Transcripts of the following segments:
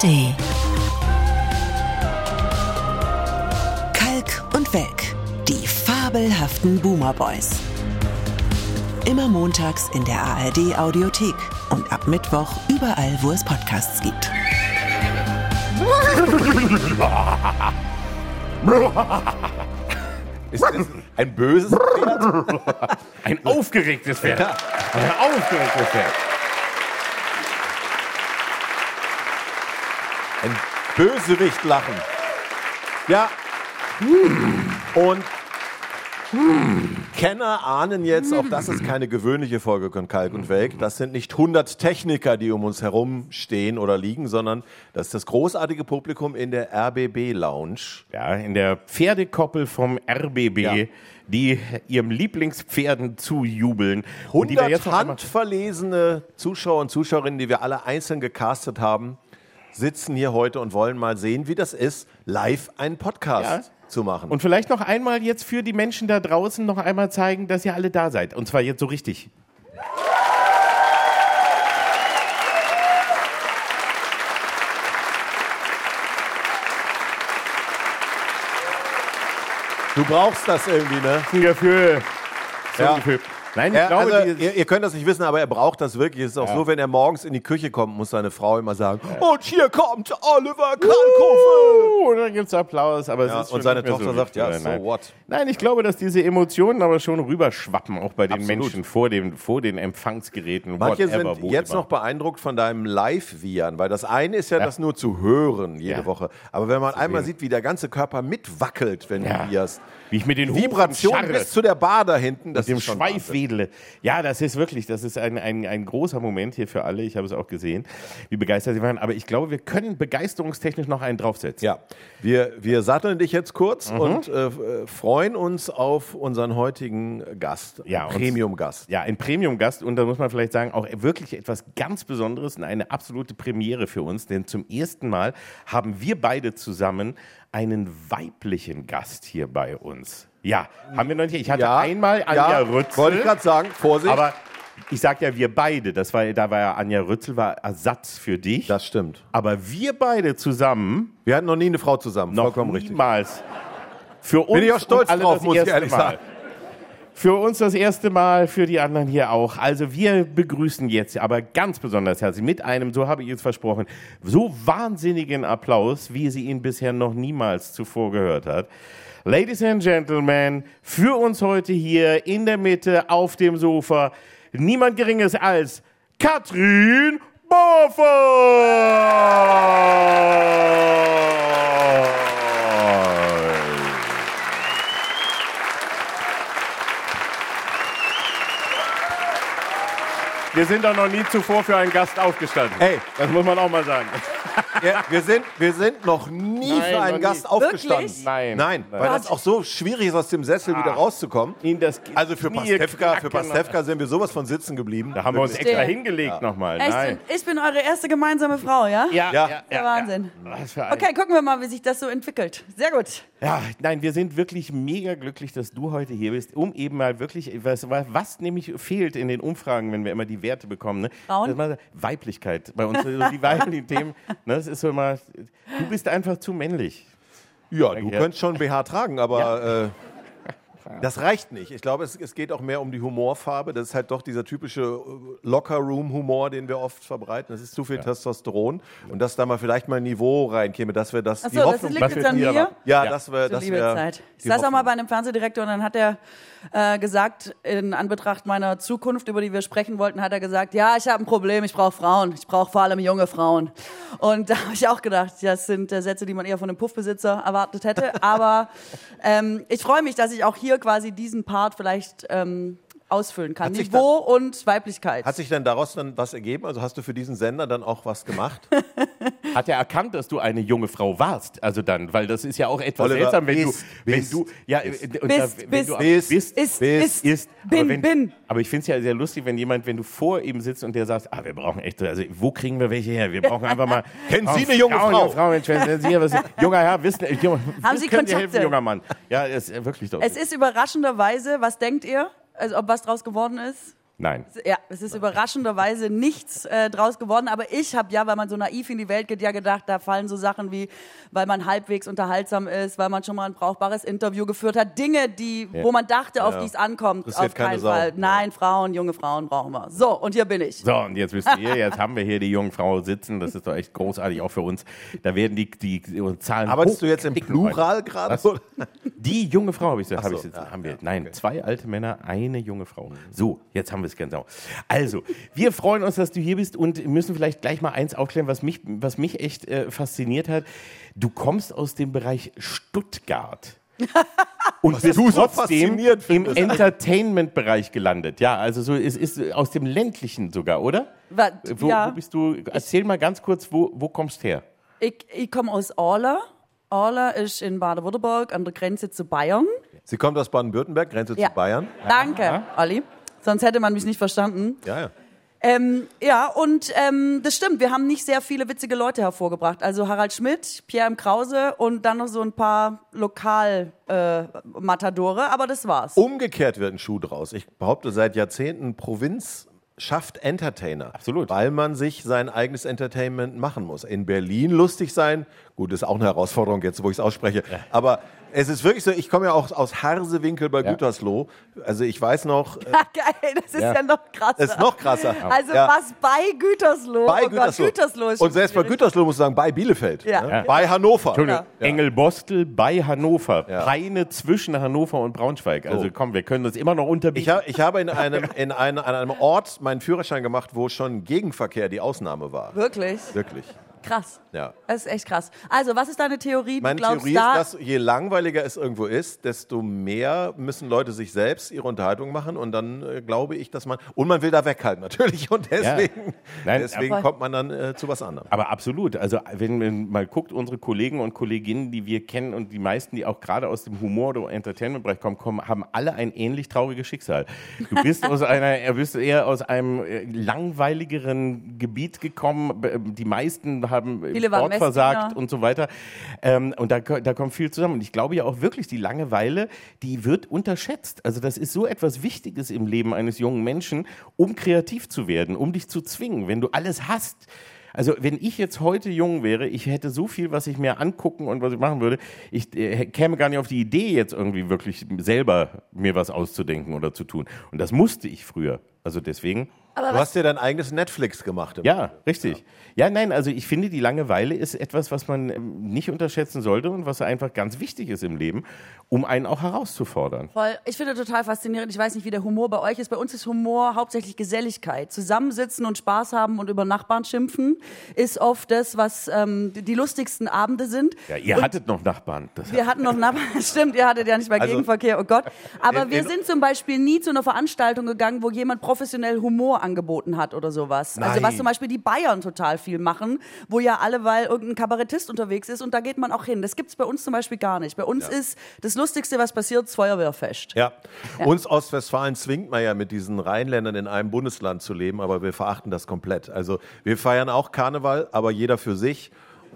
ARD. Kalk und Welk, die fabelhaften Boomer Boys. Immer montags in der ARD Audiothek und ab Mittwoch überall, wo es Podcasts gibt. Ist das ein böses Pferd? Ein aufgeregtes Pferd. Ein aufgeregtes Pferd. Ein Bösewicht lachen. Ja. Und Kenner ahnen jetzt, auch das ist keine gewöhnliche Folge von Kalk und Welk. Das sind nicht 100 Techniker, die um uns herum stehen oder liegen, sondern das ist das großartige Publikum in der RBB Lounge. Ja, in der Pferdekoppel vom RBB, Ja. die ihrem Lieblingspferden zujubeln. Und die wir 100 jetzt noch einmal- handverlesene Zuschauer und Zuschauerinnen, die wir alle einzeln gecastet haben, sitzen hier heute und wollen mal sehen, wie das ist, live einen Podcast zu machen. Und vielleicht noch einmal jetzt für die Menschen da draußen noch einmal zeigen, dass ihr alle da seid. Und zwar jetzt so richtig. du brauchst das irgendwie, ne? Ein Gefühl. So Ja. ein Gefühl. Nein, ich Er, glaube, also, ihr, ihr könnt das nicht wissen, aber er braucht das wirklich. Es ist auch Ja. so, wenn er morgens in die Küche kommt, muss seine Frau immer sagen: Und hier kommt Oliver Kalkofe. Uh, dann gibt's Applaus, aber es Ja, und seine Tochter so sagt: Ja, so Nein. what? Nein, ich glaube, dass diese Emotionen aber schon rüberschwappen, auch bei den Absolut. Menschen vor, dem, vor den Empfangsgeräten. Manche whatever, sind wo jetzt immer. noch beeindruckt von deinem Live-Viren, weil das eine ist ja, Ja. das nur zu hören jede Ja. Woche. Aber wenn man einmal sieht, wie der ganze Körper mitwackelt, wenn Ja. du wirst, Wie ich mit den Hufen Vibration scharre. bis zu der Bar da hinten, das mit dem ist schon Schweif. Wedele. Ja, das ist wirklich, das ist ein, ein, ein großer Moment hier für alle. Ich habe es auch gesehen, wie begeistert sie waren. Aber ich glaube, wir können begeisterungstechnisch noch einen draufsetzen. Ja, wir, wir satteln dich jetzt kurz Mhm. und äh, äh, freuen uns auf unseren heutigen Gast, Ja, Premium-Gast. Ja, ein Premium-Gast und da muss man vielleicht sagen, auch wirklich etwas ganz Besonderes und eine absolute Premiere für uns, denn zum ersten Mal haben wir beide zusammen einen weiblichen Gast hier bei uns. Ja, haben wir noch nicht. Ich hatte Ja, einmal Anja ja, Rützel. Wollte ich gerade sagen, Vorsicht. Aber ich sag ja, wir beide, das war, da war ja Anja Rützel, war Ersatz für dich. das stimmt. Aber wir beide zusammen, Wir hatten noch nie eine Frau zusammen, noch vollkommen richtig. niemals. Für uns Bin ich auch stolz drauf, das muss ich erste ehrlich Mal. sagen. Für uns das erste Mal, für die anderen hier auch. Also wir begrüßen jetzt aber ganz besonders herzlich mit einem, so habe ich es versprochen, so wahnsinnigen Applaus, wie sie ihn bisher noch niemals zuvor gehört hat. Ladies and Gentlemen, für uns heute hier in der Mitte auf dem Sofa niemand Geringes als Katrin Boffert. Wir sind doch noch nie zuvor für einen Gast aufgestanden. Ey. Das muss man auch mal sagen. Ja, wir, sind, wir sind noch nie Nein, für noch einen nie. Gast aufgestanden. Wirklich? Nein. Nein, weil das auch so schwierig ist, aus dem Sessel wieder rauszukommen. Ihnen das Also für Pastewka, für. Pastewka sind wir sowas von sitzen geblieben. Da haben wir uns Wirklich. extra Stimmt. hingelegt nochmal. Echt? Nein. Ich bin eure erste gemeinsame Frau, ja? Ja, Ja. Der Wahnsinn. Was für ein Okay, gucken wir mal, wie sich das so entwickelt. Sehr gut. Ja, nein, wir sind wirklich mega glücklich, dass du heute hier bist, um eben mal wirklich, was, was nämlich fehlt in den Umfragen, wenn wir immer die Werte bekommen, ne? Frauen? Das ist mal Weiblichkeit. Bei uns, so die weiblichen Themen, ne? das ist so immer, du bist einfach zu männlich. Ja, du Ja. könntest schon BH tragen, aber äh, das reicht nicht. Ich glaube, es, es geht auch mehr um die Humorfarbe. Das ist halt doch dieser typische äh, Locker-Room-Humor, den wir oft verbreiten. Das ist zu viel Testosteron. Und dass da mal vielleicht mal ein Niveau reinkäme, dass wir das, Achso, die das Hoffnung... liegt was jetzt wir an dir mir. ja, Ja. das wäre... Das wär Zeit. Ich die saß auch mal bei einem Fernsehdirektor und dann hat er äh, gesagt, in Anbetracht meiner Zukunft, über die wir sprechen wollten, hat er gesagt, ja, ich habe ein Problem, ich brauche Frauen. Ich brauche vor allem junge Frauen. Und da habe ich auch gedacht, das sind äh, Sätze, die man eher von einem Puffbesitzer erwartet hätte. Aber ähm, ich freue mich, dass ich auch hier quasi diesen Part vielleicht ähm, ausfüllen kann. Hat Niveau und Weiblichkeit. Hat sich denn daraus dann was ergeben? Also hast du für diesen Sender dann auch was gemacht? Hat er erkannt, dass du eine junge Frau warst? Also dann, weil das ist ja auch etwas Oliver, seltsam, wenn bist, du, wenn bist, du, ja, äh, und Bist, da, wenn bist, du bist, bist, ist, bist, ist, ist, bin, aber wenn, bin. Aber ich finde es ja sehr lustig, wenn jemand, wenn du vor ihm sitzt und der sagt, ah, wir brauchen echt, also wo kriegen wir welche her? Wir brauchen einfach mal. Kennen Sie Oh, eine junge Frauen, Frau? junge Frau Mensch, wenn Sie hier was, junger Herr, wissen, äh, junge, Haben Sie können Sie Kontakte? helfen, junger Mann? Ja, ist wirklich doch. Es ist überraschenderweise, was denkt ihr? Also ob was draus geworden ist? Nein. Ja, es ist überraschenderweise nichts äh, draus geworden, aber ich habe ja, weil man so naiv in die Welt geht, ja gedacht, da fallen so Sachen wie, weil man halbwegs unterhaltsam ist, weil man schon mal ein brauchbares Interview geführt hat, Dinge, die, Ja. wo man dachte, auf Ja. die es ankommt, Interessiert auf keine keinen. Fall. Nein, Frauen, junge Frauen brauchen wir. So, und hier bin ich. So, und jetzt wisst ihr, jetzt haben wir hier die Jungfrau sitzen. Das ist doch echt großartig, auch für uns. Da werden die, die, die Zahlen Arbeitest du jetzt im Plural gerade? Die junge Frau habe ich, hab so, ich jetzt. ja, haben wir. ja, Nein, okay. zwei alte Männer, eine junge Frau. So, jetzt haben wir es genau. Also, wir freuen uns, dass du hier bist und müssen vielleicht gleich mal eins aufklären, was mich, was mich echt äh, fasziniert hat. Du kommst aus dem Bereich Stuttgart. Und bist du so trotzdem im. Entertainment-Bereich gelandet. Ja, also so, es ist aus dem ländlichen sogar, oder? Wa- Wo, ja. wo bist du? Erzähl mal ganz kurz, wo, wo kommst her? Ich, ich komme aus Orla. Orla ist in Baden-Württemberg an der Grenze zu Bayern. Sie kommt aus Baden-Württemberg, Grenze Ja. zu Bayern. Danke, Olli. Sonst hätte man mich nicht verstanden. Ja, ja. Ähm, ja, und ähm, das stimmt, wir haben nicht sehr viele witzige Leute hervorgebracht. Also Harald Schmidt, Pierre M. Krause und dann noch so ein paar Lokal-Matadore, aber das war's. Umgekehrt wird ein Schuh draus. Ich behaupte seit Jahrzehnten, Provinz schafft Entertainer. Absolut. Weil man sich sein eigenes Entertainment machen muss. In Berlin lustig sein, gut, ist auch eine Herausforderung jetzt, wo ich es ausspreche. Aber es ist wirklich so, ich komme ja auch aus Harsewinkel bei Ja. Gütersloh. Also ich weiß noch, äh, Geil, das ist Ja. ja, noch krasser. es ist noch krasser. Also Ja. was bei Gütersloh? Bei oh Gütersloh. Gott, Gütersloh ist Und selbst bei. Gütersloh muss ich sagen, bei Bielefeld. Ja. ne? Ja. Bei Hannover. Entschuldigung, Ja. Engelbostel bei Hannover. Ja. Peine zwischen Hannover und Braunschweig. Also So. komm, wir können das immer noch unterbieten. Ich, ha, ich habe in einem, in einem, an einem Ort meinen Führerschein gemacht, wo schon Gegenverkehr die Ausnahme war. Wirklich? Wirklich. Krass. Ja. Das ist echt krass. Also, was ist deine Theorie? Du Meine glaubst Theorie da, ist, dass je langweiliger es irgendwo ist, desto mehr müssen Leute sich selbst ihre Unterhaltung machen und dann äh, glaube ich, dass man und man will da weghalten natürlich und deswegen, Nein, deswegen aber- kommt man dann äh, zu was anderem. Aber absolut. Also wenn man mal guckt, unsere Kollegen und Kolleginnen, die wir kennen und die meisten, die auch gerade aus dem Humor- oder Entertainment-Bereich kommen, kommen, haben alle ein ähnlich trauriges Schicksal. Du bist aus einer, er bist eher aus einem äh, langweiligeren Gebiet gekommen. B- Die meisten haben im Viele Sport versagt Messdiener. und so weiter. Ähm, und da, da kommt viel zusammen. Und ich glaube ja auch wirklich, die Langeweile, die wird unterschätzt. Also das ist so etwas Wichtiges im Leben eines jungen Menschen, um kreativ zu werden, um dich zu zwingen. Wenn du alles hast, also wenn ich jetzt heute jung wäre, ich hätte so viel, was ich mir angucken und was ich machen würde, ich äh, käme gar nicht auf die Idee, jetzt irgendwie wirklich selber mir was auszudenken oder zu tun. Und das musste ich früher. Also deswegen. Du hast dir dein eigenes Netflix gemacht. im Ja, richtig. Ja. nein, also ich finde, die Langeweile ist etwas, was man ähm, nicht unterschätzen sollte und was einfach ganz wichtig ist im Leben, um einen auch herauszufordern. Voll. Ich finde total faszinierend. Ich weiß nicht, wie der Humor bei euch ist. Bei uns ist Humor hauptsächlich Geselligkeit. Zusammensitzen und Spaß haben und über Nachbarn schimpfen ist oft das, was ähm, die, lustigsten Abende sind. Ja, ihr Und hattet noch Nachbarn. Das wir hatten noch Nachbarn. Stimmt, ihr hattet ja nicht mal Also- Gegenverkehr. Oh Gott. Aber In- wir in- sind zum Beispiel nie zu einer Veranstaltung gegangen, wo jemand professionell Humor angeboten hat oder sowas. Also Nein. was zum Beispiel die Bayern total viel machen, wo ja alle, weil irgendein Kabarettist unterwegs ist und da geht man auch hin. Das gibt's bei uns zum Beispiel gar nicht. Bei uns ist das Lustigste, was passiert, das Feuerwehrfest. Ja. Uns Ostwestfalen zwingt man ja mit diesen Rheinländern in einem Bundesland zu leben, aber wir verachten das komplett. Also wir feiern auch Karneval, aber jeder für sich.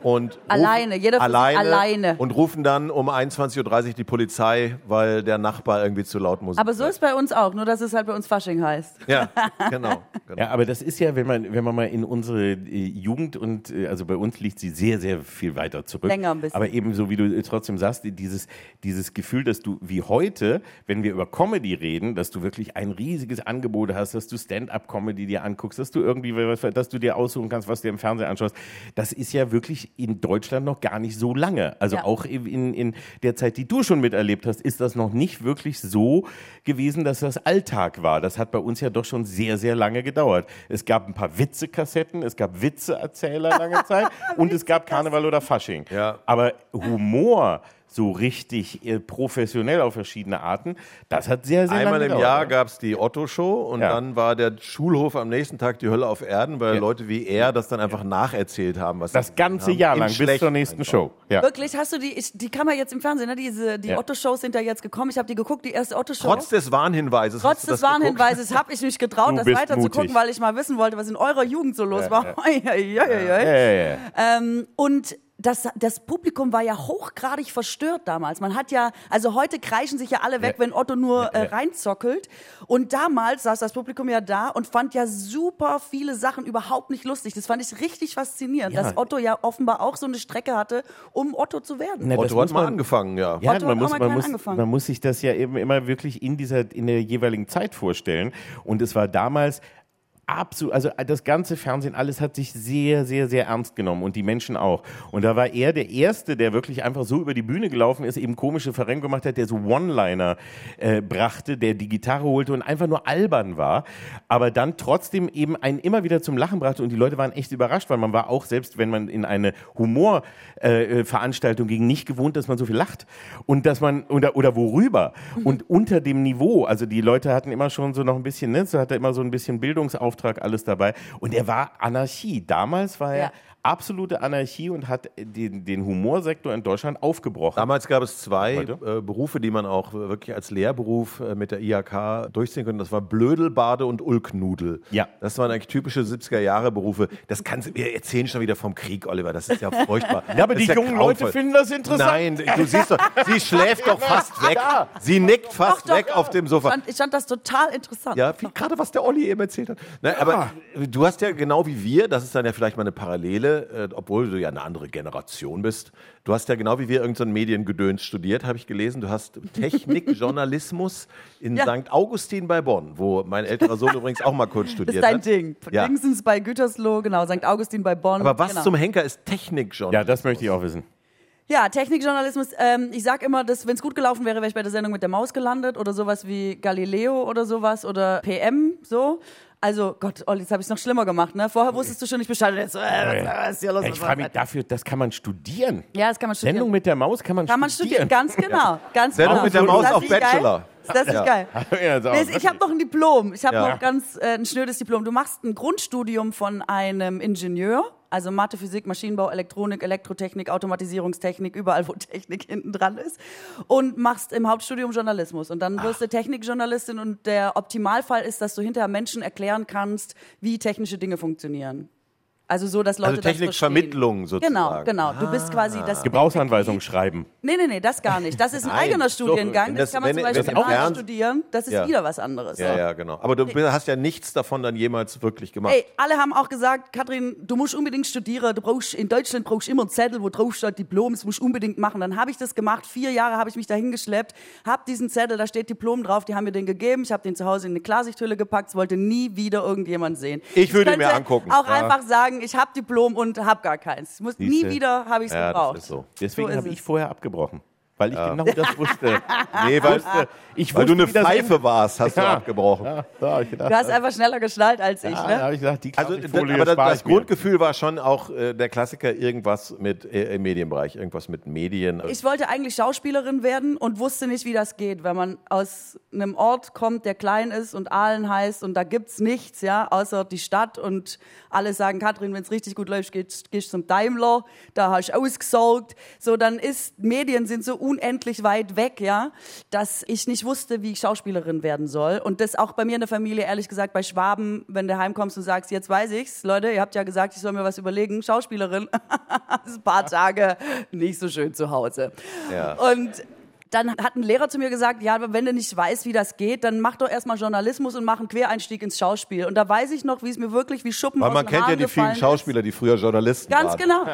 Und Alleine, jeder sich alleine. Und rufen dann um 21.30 Uhr die Polizei, weil der Nachbar irgendwie zu laut Musik Aber so ist bei uns auch, nur dass es halt bei uns Fasching heißt. Ja, genau. genau. Ja, aber das ist ja, wenn man, wenn man mal in unsere äh, Jugend und äh, also bei uns liegt sie sehr, sehr viel weiter zurück. Länger ein bisschen. Aber eben so wie du äh, trotzdem sagst, dieses, dieses Gefühl, dass du wie heute, wenn wir über Comedy reden, dass du wirklich ein riesiges Angebot hast, dass du Stand-up-Comedy dir anguckst, dass du irgendwie, dass du dir aussuchen kannst, was du dir im Fernsehen anschaust. Das ist ja wirklich in Deutschland noch gar nicht so lange. Also Ja. auch in, in der Zeit, die du schon miterlebt hast, ist das noch nicht wirklich so gewesen, dass das Alltag war. Das hat bei uns ja doch schon sehr, sehr lange gedauert. Es gab ein paar Witzekassetten, es gab Witzeerzähler lange Zeit und es gab Karneval oder Fasching. Ja. Aber Humor so richtig äh, professionell auf verschiedene Arten, das hat sehr, sehr Einmal lange im gedauert. Jahr ja. gab es die Otto-Show und Ja. dann war der Schulhof am nächsten Tag die Hölle auf Erden, weil Ja. Leute wie er das dann einfach nacherzählt haben. Was Das ganze haben. Jahr Im lang bis Schlechten zur nächsten einfach. Show. Ja. Wirklich, hast du die, ich, die kann man jetzt im Fernsehen, ne? Diese, die Ja. Otto-Shows sind ja jetzt gekommen. Ich habe die geguckt, die erste Otto-Show. Trotz des Warnhinweises. Trotz des? Warnhinweises habe ich mich getraut, Du das weiter zu gucken, mutig. weil ich mal wissen wollte, was in eurer Jugend so los Ja, war. ja. Ja, ja, ja. Ähm, und das, das Publikum war ja hochgradig verstört damals. Man hat ja, also heute kreischen sich ja alle weg, Ja. wenn Otto nur Ja, äh, reinzockelt. Und damals saß das Publikum ja da und fand ja super viele Sachen überhaupt nicht lustig. Das fand ich richtig faszinierend, Ja. dass Otto ja offenbar auch so eine Strecke hatte, um Otto zu werden. Na, das Otto hat mal man- angefangen, ja. Ja, Otto man hat muss, mal man, muss, angefangen. man muss sich das ja eben immer wirklich in dieser, in der jeweiligen Zeit vorstellen. Und es war damals absolut, also das ganze Fernsehen, alles hat sich sehr, sehr, sehr ernst genommen und die Menschen auch. Und da war er der Erste, der wirklich einfach so über die Bühne gelaufen ist, eben komische Verrenkung gemacht hat, der so One-Liner äh, brachte, der die Gitarre holte und einfach nur albern war, aber dann trotzdem eben einen immer wieder zum Lachen brachte und die Leute waren echt überrascht, weil man war auch, selbst wenn man in eine Humorveranstaltung äh, Veranstaltung ging, nicht gewohnt, dass man so viel lacht und dass man, oder, oder worüber und unter dem Niveau, also die Leute hatten immer schon so noch ein bisschen, ne, so hat er immer so ein bisschen Bildungsauftrag alles dabei und er war Anarchie. Damals war er Ja. Absolute Anarchie und hat den, den Humorsektor in Deutschland aufgebrochen. Damals gab es zwei äh, Berufe, die man auch wirklich als Lehrberuf äh, mit der IHK durchziehen konnte. Das war Blödelbade und Ulknudel. Ja. Das waren eigentlich typische 70er-Jahre-Berufe. Das kannst du, wir erzählen schon wieder vom Krieg, Oliver. Das ist ja furchtbar. Ja, aber Das die ja jungen Leute finden das interessant. Nein, du siehst doch, sie schläft doch fast weg. Sie nickt fast Doch, doch, weg ja. auf dem Ich Sofa. fand, ich fand das total interessant. Ja, gerade was der Olli eben erzählt hat. Ne, Aber du hast ja genau wie wir, das ist dann ja vielleicht mal eine Parallele, äh, obwohl du ja eine andere Generation bist. Du hast ja genau wie wir irgendein so ein Mediengedöns studiert, habe ich gelesen. Du hast Technikjournalismus in Ja. St. Augustin bei Bonn, wo mein älterer Sohn übrigens auch mal kurz Das studiert ist dein hat. Ding. Ja. Dingsens bei Gütersloh, genau, St. Augustin bei Bonn. Aber was genau. zum Henker ist Technikjournalismus? Ja, das möchte ich auch wissen. Ja, Technikjournalismus. Ähm, ich sag immer, dass wenn es gut gelaufen wäre, wäre ich bei der Sendung mit der Maus gelandet oder sowas wie Galileo oder sowas oder PM so. Also Gott, Olli, jetzt habe ich es noch schlimmer gemacht. Ne? Vorher wusstest du schon nicht Bescheid. und Jetzt, so, äh, was, was ist hier los? Ich frage mich dafür, das kann man studieren. Ja, das kann man studieren. Sendung mit der Maus kann man kann man studieren, ganz genau. Ganz Sendung genau. mit der Maus Ist auf geil? Bachelor. Ist das nicht Ja. geil? Ja, ist Nee, ich habe noch ein Diplom. Ich habe Ja. noch ganz äh, ein schnödes Diplom. Du machst ein Grundstudium von einem Ingenieur, also Mathe, Physik, Maschinenbau, Elektronik, Elektrotechnik, Automatisierungstechnik, überall wo Technik hinten dran ist. Und machst im Hauptstudium Journalismus. Und dann wirst du Technikjournalistin. Und der Optimalfall ist, dass du hinterher Menschen erklären kannst, wie technische Dinge funktionieren. Also so, dass Leute Also das Technikvermittlung. Genau, sozusagen. genau. Du bist quasi das Gebrauchsanweisung schreiben. Nee, nee, nee, das gar nicht. Das ist ein Nein, eigener Studiengang. Das, das- kann man wenn- zum Beispiel das in ernst- studieren. Das ist Ja. wieder was anderes. Ja, ja, genau. Aber du hast ja nichts davon dann jemals wirklich gemacht. Ey, alle haben auch gesagt, Katrin, du musst unbedingt studieren. Du brauchst, in Deutschland brauchst du immer einen Zettel, wo drauf steht Diplom, das musst du unbedingt machen. Dann habe ich das gemacht. Vier Jahre habe ich mich dahin geschleppt, habe diesen Zettel, da steht Diplom drauf, die haben mir den gegeben. Ich habe den zu Hause in eine Klarsichthülle gepackt, es wollte nie wieder irgendjemand sehen. Ich würde könnte mir angucken. Auch Ja. einfach sagen, ich habe Diplom und habe gar keins. Ich muss, nie wieder habe ich es Ja, gebraucht. das ist so. Deswegen So habe ich vorher abgebrochen. Weil ich genau das wusste. Nee, weil, Ich weil du wusste, eine wie das Pfeife warst, hast du Ja. abgebrochen. Ja, da ich gedacht, Du hast einfach schneller geschnallt als ich, ja, ne? da habe ich gesagt, die Also, Folie aber das, das. Grundgefühl war schon auch äh, der Klassiker, irgendwas mit äh, im Medienbereich, irgendwas mit Medien. Ich wollte eigentlich Schauspielerin werden und wusste nicht, wie das geht, wenn man aus einem Ort kommt, der klein ist und Aalen heißt und da gibt's nichts, ja, außer die Stadt und alle sagen, Katrin, wenn es richtig gut läuft, gehst gehst zum Daimler, da hast du ausgesorgt. So, dann ist, Medien sind so unendlich weit weg, ja, dass ich nicht wusste, wie ich Schauspielerin werden soll. Und das auch bei mir in der Familie, ehrlich gesagt, bei Schwaben, wenn du heimkommst und sagst, jetzt weiß ich's, Leute, ihr habt ja gesagt, ich soll mir was überlegen, Schauspielerin, das ist ein paar Tage nicht so schön zu Hause. Ja. Und dann hat ein Lehrer zu mir gesagt, ja, aber wenn du nicht weißt, wie das geht, dann mach doch erstmal Journalismus und mach einen Quereinstieg ins Schauspiel. Und da weiß ich noch, wie es mir wirklich wie Schuppen Weil aus man den kennt ja Haaren die vielen. Schauspieler, die früher Journalisten Ganz waren. genau.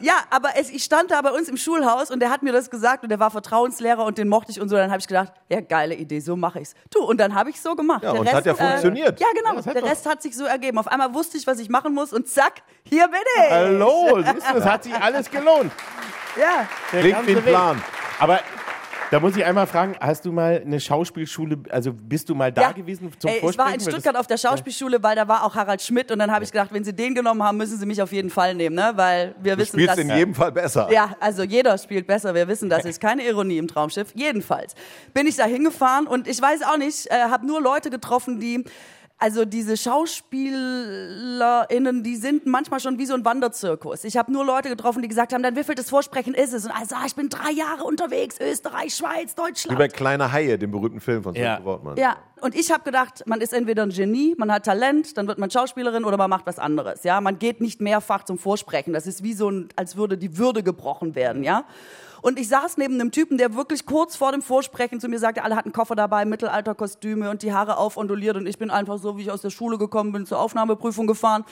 Ja, aber es, ich stand da bei uns im Schulhaus und der hat mir das gesagt und der war Vertrauenslehrer und den mochte ich und so. Dann habe ich gedacht, ja, geile Idee, so mache ich's. Du, und dann habe ich so gemacht. Ja, und hat ja funktioniert. Äh, ja, genau. das hat der doch- Rest hat sich so ergeben. Auf einmal wusste ich, was ich machen muss und zack, hier bin ich. Hallo, siehst du, es hat sich alles gelohnt. Ja. Der Klingt wie ein. Plan. Aber da muss ich einmal fragen, hast du mal eine Schauspielschule, also bist du mal da ja. gewesen zum Ey, ich war in Stuttgart auf der Schauspielschule, weil da war auch Harald Schmidt und dann habe ich gedacht, wenn sie den genommen haben, müssen sie mich auf jeden Fall nehmen, ne? weil wir Du wissen, spielst dass in jedem Fall besser. ja, also jeder spielt besser. Wir wissen, das ist keine Ironie im Traumschiff. Jedenfalls bin ich da hingefahren und ich weiß auch nicht, äh, habe nur Leute getroffen, die also diese SchauspielerInnen, die sind manchmal schon wie so ein Wanderzirkus. Ich habe nur Leute getroffen, die gesagt haben, dann wievieltes Vorsprechen ist es? Und also, ah, ich bin drei Jahre unterwegs, Österreich, Schweiz, Wie Deutschland. bei Kleine Haie, dem berühmten Film von Ja. Wortmann. Ja, und ich habe gedacht, man ist entweder ein Genie, man hat Talent, dann wird man Schauspielerin oder man macht was anderes. Ja, man geht nicht mehrfach zum Vorsprechen. Das ist wie so ein, als würde die Würde gebrochen werden. Ja. Und ich saß neben einem Typen, der wirklich kurz vor dem Vorsprechen zu mir sagte, alle hatten Koffer dabei, Mittelalterkostüme und die Haare aufondoliert und ich bin einfach so, wie ich aus der Schule gekommen bin, zur Aufnahmeprüfung gefahren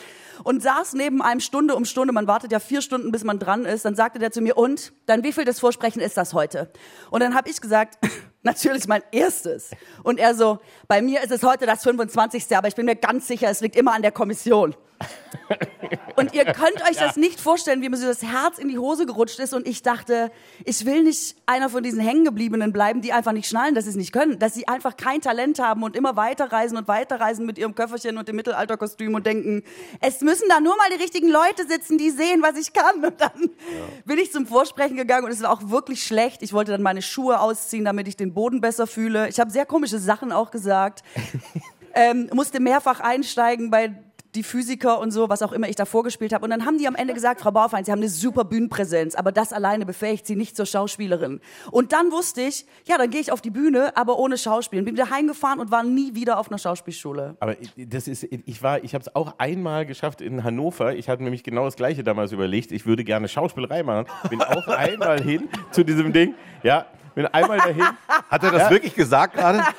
und saß neben einem Stunde um Stunde. Man wartet ja vier Stunden, bis man dran ist. Dann sagte der zu mir, und dann wie viel des Vorsprechen ist das heute? Und dann habe ich gesagt, natürlich mein erstes. Und er so, bei mir ist es heute das 25. Aber ich bin mir ganz sicher, es liegt immer an der Kommission. Und ihr könnt euch das nicht vorstellen, wie mir so das Herz in die Hose gerutscht ist. Und ich dachte, ich will nicht einer von diesen Hängengebliebenen bleiben, die einfach nicht schnallen, dass sie es nicht können. Dass sie einfach kein Talent haben und immer weiterreisen und weiterreisen mit ihrem Köfferchen und dem Mittelalterkostüm und denken, es müssen da nur mal die richtigen Leute sitzen, die sehen, was ich kann. Und dann bin ich zum Vorsprechen gegangen und es war auch wirklich schlecht. Ich wollte dann meine Schuhe ausziehen, damit ich den Boden besser fühle. Ich habe sehr komische Sachen auch gesagt. ähm, musste mehrfach einsteigen bei die Physiker und so, was auch immer ich da vorgespielt habe. Und dann haben die am Ende gesagt, Frau Baufein, Sie haben eine super Bühnenpräsenz, aber das alleine befähigt Sie nicht zur Schauspielerin. Und dann wusste ich, ja, dann gehe ich auf die Bühne, aber ohne Schauspielen. Bin wieder heimgefahren und war nie wieder auf einer Schauspielschule. Aber das ist, ich war, ich habe es auch einmal geschafft in Hannover. Ich hatte nämlich genau das Gleiche damals überlegt. Ich würde gerne Schauspielerei machen. Bin auch einmal hin zu diesem Ding. Ja, bin einmal dahin. Hat er das wirklich gesagt gerade?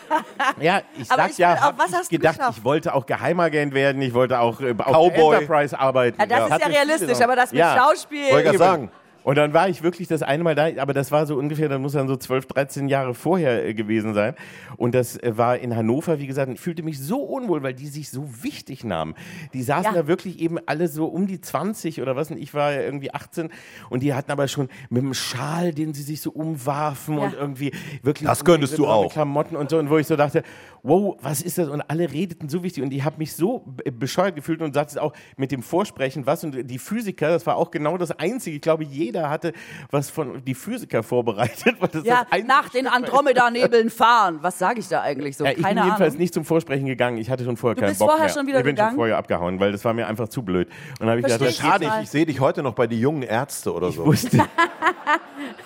Ja, ich sag ich ja, hab was ich gedacht, geschafft? ich wollte auch Geheimagent werden. Ich wollte auch äh, auf Enterprise arbeiten. Ja, das ist ja realistisch, aber das mit Ja. Schauspiel. Wollte gerade Eben. sagen. Und dann war ich wirklich das eine Mal da, aber das war so ungefähr, das muss dann so 12, 13 Jahre vorher äh, gewesen sein. Und das äh, war in Hannover, wie gesagt, und ich fühlte mich so unwohl, weil die sich so wichtig nahmen. Die saßen Ja. da wirklich eben alle so um die 20 oder was, und ich war ja irgendwie 18 und die hatten aber schon mit dem Schal, den sie sich so umwarfen Ja. und irgendwie wirklich. Das könntest du auch. Klamotten und so, und wo ich so dachte, wow, was ist das? Und alle redeten so wichtig und ich habe mich so be- bescheuert gefühlt und sagte es auch mit dem Vorsprechen, was und die Physiker, das war auch genau das Einzige. Ich glaube, jeder hatte was von die Physiker vorbereitet. Weil das Ja, das nach den Andromeda-Nebeln fahren. Was sage ich da eigentlich so? ja, ich Keine bin jedenfalls Ahnung. nicht zum Vorsprechen gegangen. Ich hatte schon vorher Du keinen bist Bock vorher mehr. schon wieder ich bin gegangen? schon vorher abgehauen, weil das war mir einfach zu blöd. Und dann habe ich gedacht, Verstehe das ich. schade Schade, ich, ich sehe dich heute noch bei die jungen Ärzte oder so. wusste.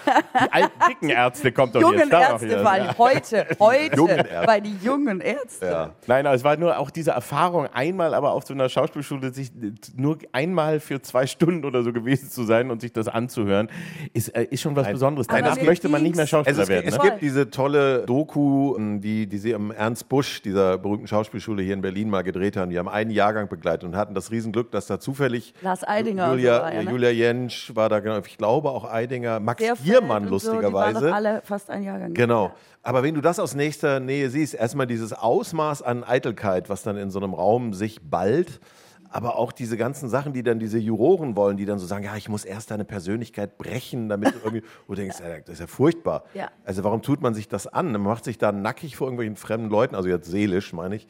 die alten dicken Ärzte kommt doch Jungen jetzt da noch Ärzte wieder. fallen heute, heute Jungen Ärzte. bei die jungen Ärzte. Ja. Nein, aber es war nur auch diese Erfahrung, einmal aber auf so einer Schauspielschule sich nur einmal für zwei Stunden oder so gewesen zu sein und sich das anzuhören, ist, äh, ist schon was Besonderes. Aber Danach möchte man nicht mehr Schauspieler Also es, werden. es Ne? Gibt diese tolle Doku, die, die sie am Ernst Busch, dieser berühmten Schauspielschule hier in Berlin mal gedreht haben. Die haben einen Jahrgang begleitet und hatten das Riesenglück, dass da zufällig Lars Eidinger Julia, war ja, ne? Julia Jentsch war da, genau, ich glaube auch Eidinger, Max Querfeld Giermann und So, die waren lustigerweise. alle fast ein Jahrgang. Genau. Aber wenn du das aus nächster Nähe siehst, erstmal dieses Ausmaß an Eitelkeit, was dann in so einem Raum sich ballt, aber auch diese ganzen Sachen, die dann diese Juroren wollen, die dann so sagen, ja, ich muss erst deine Persönlichkeit brechen, damit du irgendwie, wo du denkst, ja, das ist ja furchtbar. Ja. Also warum tut man sich das an? Man macht sich da nackig vor irgendwelchen fremden Leuten, also jetzt seelisch, meine ich,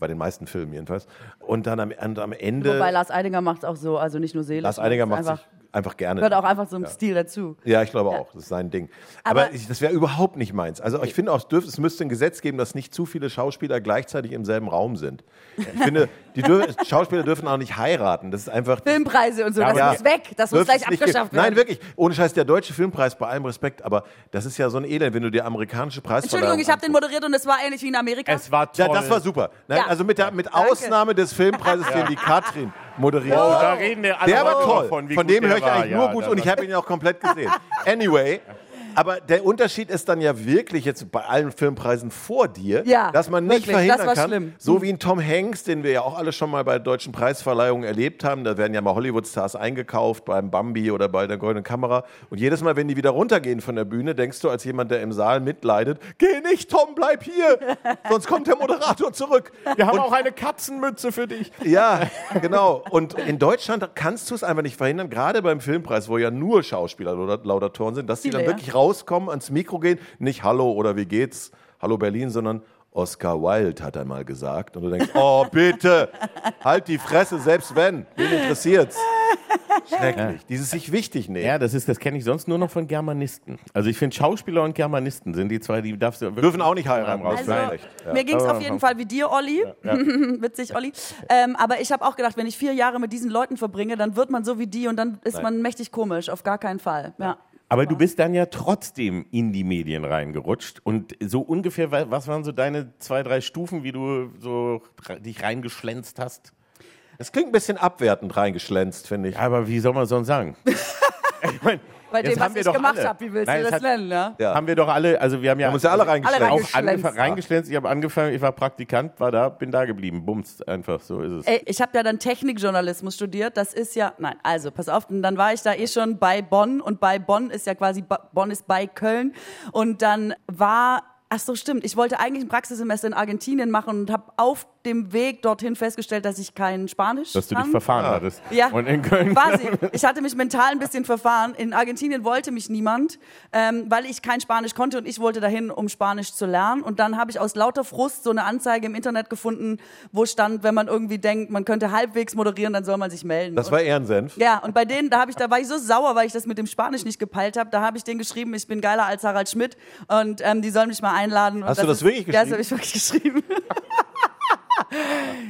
bei den meisten Filmen jedenfalls. Und dann am, und am Ende, Wobei Lars Eidinger macht es auch so, also nicht nur seelisch. Lars Einiger macht einfach, sich einfach gerne. Gehört auch einfach zum Stil dazu. Ja, ich glaube Ja. auch. Das ist sein Ding. Aber, Aber- ich, das wäre überhaupt nicht meins. Also ich finde auch, es, dürf, es müsste ein Gesetz geben, dass nicht zu viele Schauspieler gleichzeitig im selben Raum sind. Ich finde, die dür Schauspieler dürfen auch nicht heiraten. Das ist einfach. Filmpreise und so, das Ja. muss weg, das muss gleich abgeschafft werden. Nein, wirklich. Ohne Scheiß, der Deutsche Filmpreis, bei allem Respekt, aber das ist ja so ein Elend, wenn du dir amerikanische Preisverleihung Entschuldigung, ich habe den moderiert und es war ähnlich wie in Amerika. Es war toll. Ja, das war super. Nein, Ja. Also mit, der, mit Danke. Ausnahme des Filmpreises, den die Katrin moderiert Oh, hat. da reden wir alle Der war toll. Von, wie Von gut dem höre ich war. eigentlich Ja, nur gut der und ich war- habe ihn auch komplett gesehen. Anyway. Aber der Unterschied ist dann ja wirklich jetzt bei allen Filmpreisen vor dir, Ja, dass man nicht wirklich, das verhindern war kann, schlimm. so wie ein Tom Hanks, den wir ja auch alle schon mal bei deutschen Preisverleihungen erlebt haben, da werden ja mal Hollywood-Stars eingekauft beim Bambi oder bei der Goldenen Kamera und jedes Mal, wenn die wieder runtergehen von der Bühne, denkst du als jemand, der im Saal mitleidet, geh nicht, Tom, bleib hier, sonst kommt der Moderator zurück. Wir haben auch eine Katzenmütze für dich. Ja, genau. Und in Deutschland kannst du es einfach nicht verhindern, gerade beim Filmpreis, wo ja nur Schauspieler oder Laudatoren sind, dass die dann wirklich rauskommen, ans Mikro gehen, nicht Hallo oder wie geht's, Hallo Berlin, sondern Oscar Wilde hat einmal gesagt. Und du denkst, oh bitte, halt die Fresse, selbst wenn, wen interessiert's? Schrecklich. Dieses sich wichtig nehmen. Ja, das ist, das kenne ich sonst nur noch von Germanisten. Also ich finde Schauspieler und Germanisten sind die zwei, die darfst du wirklich Dürfen auch nicht heiraten. raus. Also, Nein. mir ging es auf jeden Fall wie dir, Olli. Witzig, Olli. Ähm, aber ich habe auch gedacht, wenn ich vier Jahre mit diesen Leuten verbringe, dann wird man so wie die und dann ist man mächtig komisch. Auf gar keinen Fall. Ja. Aber du bist dann ja trotzdem in die Medien reingerutscht und so ungefähr, wa- was waren so deine zwei, drei Stufen, wie du so dich reingeschlänzt hast? Es klingt ein bisschen abwertend reingeschlänzt, finde ich. Aber wie soll man sonst sagen? ich mein, Bei dem, haben was wir ich gemacht habe, wie willst Nein, du das hat- nennen? Ja? Ja. Haben wir doch alle, also wir haben ja haben uns ja alle Alle reingeschlänzt. auch reingeschlänzt. reingeschlänzt. Ich habe angefangen, ich war Praktikant, war da, bin da geblieben. Bums, einfach so ist es. Ey, ich habe ja dann Technikjournalismus studiert. Das ist ja, nein, also pass auf, und dann war ich da eh schon bei Bonn und bei Bonn ist ja quasi, Bonn ist bei Köln und dann war, ach so stimmt, ich wollte eigentlich ein Praxissemester in Argentinien machen und habe auf dem Weg dorthin festgestellt, dass ich kein Spanisch Dass du dich verfahren hattest. Ja, Und in Köln. quasi. Ich hatte mich mental ein bisschen verfahren. In Argentinien wollte mich niemand, ähm, weil ich kein Spanisch konnte und ich wollte dahin, um Spanisch zu lernen. Und dann habe ich aus lauter Frust so eine Anzeige im Internet gefunden, wo stand, wenn man irgendwie denkt, man könnte halbwegs moderieren, dann soll man sich melden. Das und, war Ehrensenf. ja, und bei denen, da habe ich, da war ich so sauer, weil ich das mit dem Spanisch nicht gepeilt habe. Da habe ich denen geschrieben, ich bin geiler als Harald Schmidt und ähm, die sollen mich mal einladen. Und Hast du das ist, wirklich Ja, das geschrieben? habe ich wirklich geschrieben.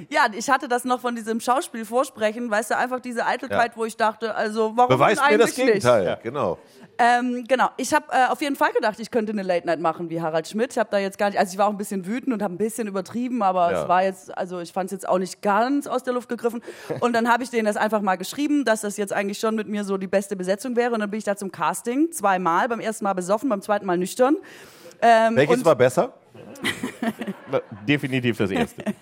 Ja, ich hatte das noch von diesem Schauspiel vorsprechen, weißt du, einfach diese Eitelkeit, Ja. wo ich dachte, also warum Beweist denn mir das eigentlich Gegenteil. Genau. Nicht? Ähm, genau, ich habe äh, auf jeden Fall gedacht, ich könnte eine Late Night machen wie Harald Schmidt. Ich habe da jetzt gar nicht, also ich war auch ein bisschen wütend und habe ein bisschen übertrieben, aber Ja. es war jetzt, also ich fand es jetzt auch nicht ganz aus der Luft gegriffen. Und dann habe ich denen das einfach mal geschrieben, dass das jetzt eigentlich schon mit mir so die beste Besetzung wäre. Und dann bin ich da zum Casting, zweimal, beim ersten Mal besoffen, beim zweiten Mal nüchtern. Ähm, Welches war besser? Definitiv das erste.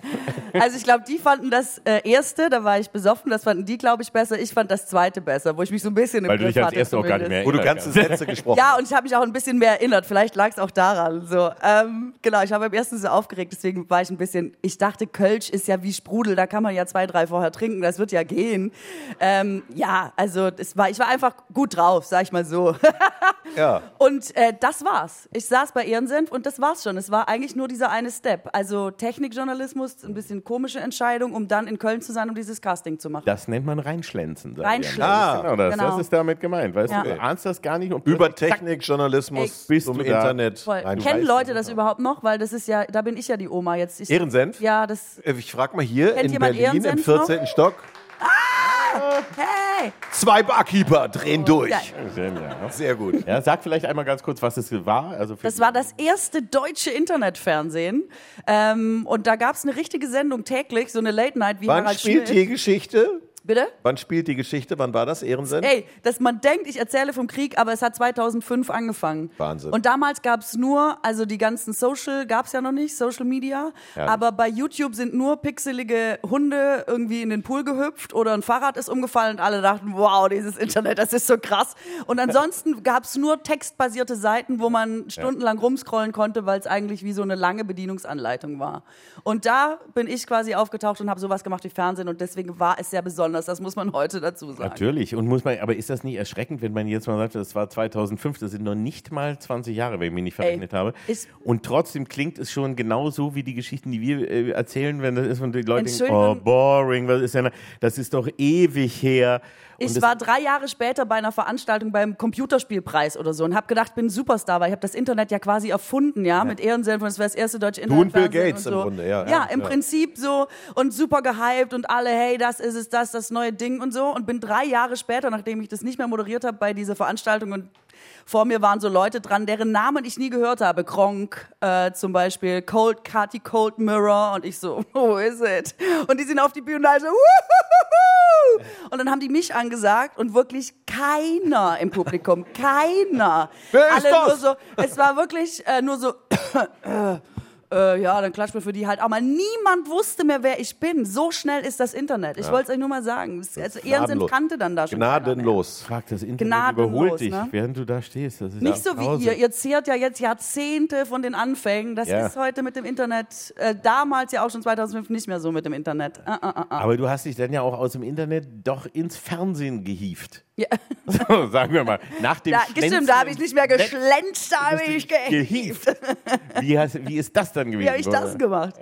Also ich glaube, die fanden das äh, erste, da war ich besoffen, das fanden die, glaube ich, besser. Ich fand das zweite besser, wo ich mich so ein bisschen im Weil du Griff dich als erste auch gar nicht mehr. Wo du ganze Sätze gesprochen Ja, und ich habe mich auch ein bisschen mehr erinnert. Vielleicht lag es auch daran. So, ähm, genau, ich war beim ersten so aufgeregt, deswegen war ich ein bisschen. Ich dachte, Kölsch ist ja wie Sprudel, da kann man ja zwei, drei vorher trinken, das wird ja gehen. Ähm, ja, also es war, ich war einfach gut drauf, sag ich mal so. Ja. Und äh, das war's. Ich saß bei Ehrensenf und das war's schon. Es war eigentlich nur dieser eine Step. Also Technikjournalismus, ein bisschen komische Entscheidung, um dann in Köln zu sein, um dieses Casting zu machen. Das nennt man reinschlänzen. ich Reinschlänzen. ja. Ah, genau, das, genau. das ist damit gemeint. Weißt Ja. du, du ahnst das gar nicht. Und Über plötzlich, zack, Technik, Journalismus Bist zum. Internet. Kennen Leute das überhaupt noch? Weil das ist ja, da bin ich ja die Oma jetzt. Ich, Ehrensenf? Ja, das. Äh, Ich frage mal hier Kennt in Berlin im Ehrensenf noch? 14. Stock. Hey! Zwei Barkeeper drehen durch. Ja. Sehr gut. Ja, sag vielleicht einmal ganz kurz, was es war. Also für Das war das erste deutsche Internetfernsehen. Ähm, und da gab es eine richtige Sendung täglich, so eine Late Night wie Wann Harald spielt Schmidt. die Geschichte? Bitte? Wann spielt die Geschichte? Wann war das? Ehrensenf? Ey, dass man denkt, ich erzähle vom Krieg, aber es hat 2005 angefangen. Wahnsinn. Und damals gab es nur, also die ganzen Social gab es ja noch nicht, Social Media. Ja. Aber bei YouTube sind nur pixelige Hunde irgendwie in den Pool gehüpft oder ein Fahrrad ist umgefallen und alle dachten, wow, dieses Internet, das ist so krass. Und ansonsten gab es nur textbasierte Seiten, wo man stundenlang rumscrollen konnte, weil es eigentlich wie so eine lange Bedienungsanleitung war. Und da bin ich quasi aufgetaucht und habe sowas gemacht wie Fernsehen und deswegen war es sehr besonders. Das muss man heute dazu sagen. Natürlich. Und muss man, aber ist das nicht erschreckend, wenn man jetzt mal sagt, das war 2005, das sind noch nicht mal 20 Jahre, wenn ich mich nicht verrechnet habe. ist- und trotzdem klingt es schon genauso wie die Geschichten, die wir äh, erzählen, wenn das ist und die Leute denken, oh, boring, was ist denn, das ist doch ewig her. Ich das- war drei Jahre später bei einer Veranstaltung beim Computerspielpreis oder so und habe gedacht, bin ein Superstar, weil ich habe das Internet ja quasi erfunden, ja, mit Ehrensenf und es wäre das erste deutsche Du und Bill Gates und im so. Grunde, ja, Ja, ja, im ja. Prinzip so und super gehypt und alle, hey, das ist es, das, das neue Ding und so und bin drei Jahre später, nachdem ich das nicht mehr moderiert habe, bei dieser Veranstaltung und vor mir waren so Leute dran, deren Namen ich nie gehört habe. Gronk äh, zum Beispiel, Cold, Kati Cold Mirror und ich so, wo is it? Und die sind auf die Bühne und alle so! Und dann haben die mich angesagt und wirklich keiner im Publikum, keiner. Wer ist Alle nur das? so, es war wirklich äh, nur so, äh, ja, dann klatscht mir für die halt auch mal. Niemand wusste mehr, wer ich bin. So schnell ist das Internet. Ich wollte es euch nur mal sagen. Es- Also Gnadenlos. kannte dann da schon. Gnadenlos. Frag, das Internet Gnadenlos, überholt dich, ne? während du da stehst. Das ist Nicht ja so wie ihr. Ihr zehrt ja jetzt Jahrzehnte von den Anfängen. Das Ja. ist heute mit dem Internet, äh, damals ja auch schon 2005 nicht mehr so mit dem Internet. Äh, äh, äh, äh. Aber du hast dich dann ja auch aus dem Internet doch ins Fernsehen gehievt. Ja. So, sagen wir mal. Nach dem Da, stimmt, da habe ich nicht mehr geschlänzt, da habe ich gehievt. Wie, hast, wie ist das dann gewesen? Wie habe ich das gemacht?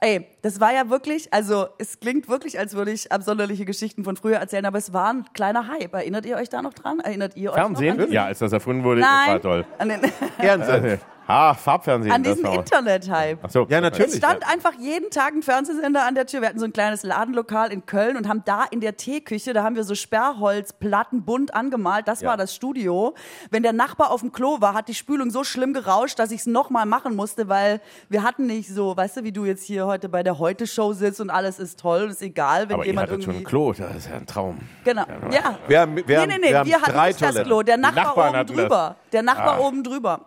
Ey, das war ja wirklich, also es klingt wirklich, als würde ich absonderliche Geschichten von früher erzählen, aber es war ein kleiner Hype. Erinnert ihr euch da noch dran? Erinnert ihr euch noch Fernsehen? an Ja, als das erfunden wurde, Nein, das war toll. An, den, Ehrensenf. Ah, Farbfernsehen. an das auch- Internet-Hype. Ach so, Ja, natürlich. Es stand einfach jeden Tag ein Fernsehsender an der Tür. Wir hatten so ein kleines Ladenlokal in Köln und haben da in der Teeküche, da haben wir so Sperrholzplatten bunt angemalt. Das Ja. war das Studio. Wenn der Nachbar auf dem Klo war, hat die Spülung so schlimm gerauscht, dass ich es nochmal machen musste, weil wir hatten nicht so, weißt du, wie du jetzt hier heute bei der Heute-Show sitzt und alles ist toll und ist egal, wenn Aber ihr jemand schon irgendwie... ein Klo, das ist ja ein Traum. Genau, ja. Wir haben, wir nee, nee, nee, wir wir, haben hatten drei nicht das Toiletten. Klo, der Nachbar Nachbarn oben hatten das. drüber. Der Nachbar Ah. oben drüber.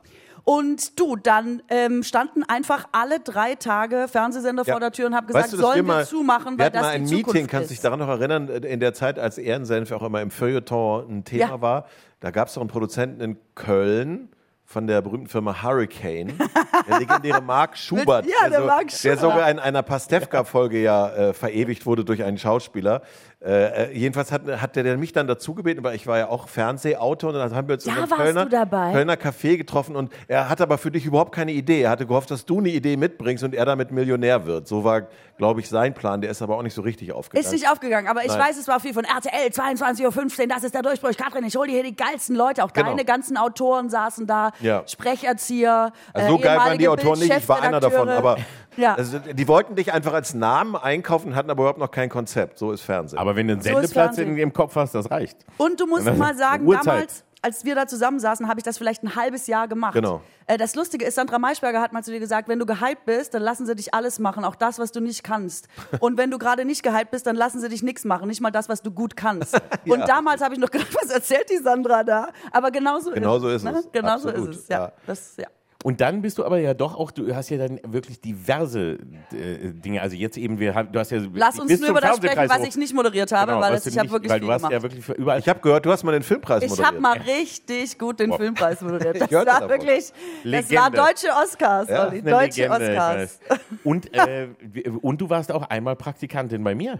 Und du, dann ähm, standen einfach alle drei Tage Fernsehsender Ja. vor der Tür und haben gesagt, Weißt du, sollen wir, mal, zumachen, wir weil hatten das mal ein die Meeting, Zukunft kannst du dich daran noch erinnern, in der Zeit, als Ehrensenf auch immer im Feuilleton ein Thema Ja. war. Da gab es doch einen Produzenten in Köln von der berühmten Firma Hurricane, der legendäre Mark Schubert, Ja, der so, Mark der Schubert. sogar in einer Pastewka-Folge ja äh, verewigt wurde durch einen Schauspieler. Äh, äh, jedenfalls hat, hat der, der mich dann dazu gebeten, weil ich war ja auch Fernsehautor und dann haben wir uns Ja, in Kölner? Kölner Café getroffen und er hatte aber für dich überhaupt keine Idee. Er hatte gehofft, dass du eine Idee mitbringst und er damit Millionär wird. So war, glaube ich, sein Plan. Der ist aber auch nicht so richtig aufgegangen. Ist nicht aufgegangen, aber ich Nein. weiß, es war viel von RTL, 22.15 Uhr, das ist der Durchbruch. Katrin, ich hole dir hier die geilsten Leute. Auch Genau. deine ganzen Autoren saßen da, Ja. Sprecherzieher, Also so äh, geil waren die Autoren nicht, ich war einer davon. Aber Ja. also, die wollten dich einfach als Namen einkaufen, hatten aber überhaupt noch kein Konzept. So ist Fernsehen. Aber wenn du einen So Sendeplatz in, im Kopf hast, das reicht. Und du musst mal sagen, Uhrzeit. damals, als wir da zusammensaßen, habe ich das vielleicht ein halbes Jahr gemacht. Genau. Äh, das Lustige ist, Sandra Maischberger hat mal zu dir gesagt, wenn du gehypt bist, dann lassen sie dich alles machen, auch das, was du nicht kannst. Und wenn du gerade nicht gehypt bist, dann lassen sie dich nichts machen, nicht mal das, was du gut kannst. Und damals habe ich noch gedacht, was erzählt die Sandra da? Aber genauso Genau ist so es. ist ne? es. Genau so Absolut, ist es. Ja. ja. Das, ja. Und dann bist du aber ja doch auch, du hast ja dann wirklich diverse äh, Dinge. Also jetzt eben, wir haben, du hast ja. Lass uns nur über das sprechen, was ich nicht moderiert habe, Genau, weil das, du ich habe wirklich Weil viel du hast gemacht. ja wirklich überall. ich habe gehört, du hast mal den Filmpreis Ich moderiert. habe mal richtig gut den Filmpreis moderiert. Das war davon. wirklich, das war deutsche Oscars, Ja, Olli, deutsche Legende, ich Oscars. Und, äh, und du warst auch einmal Praktikantin bei mir.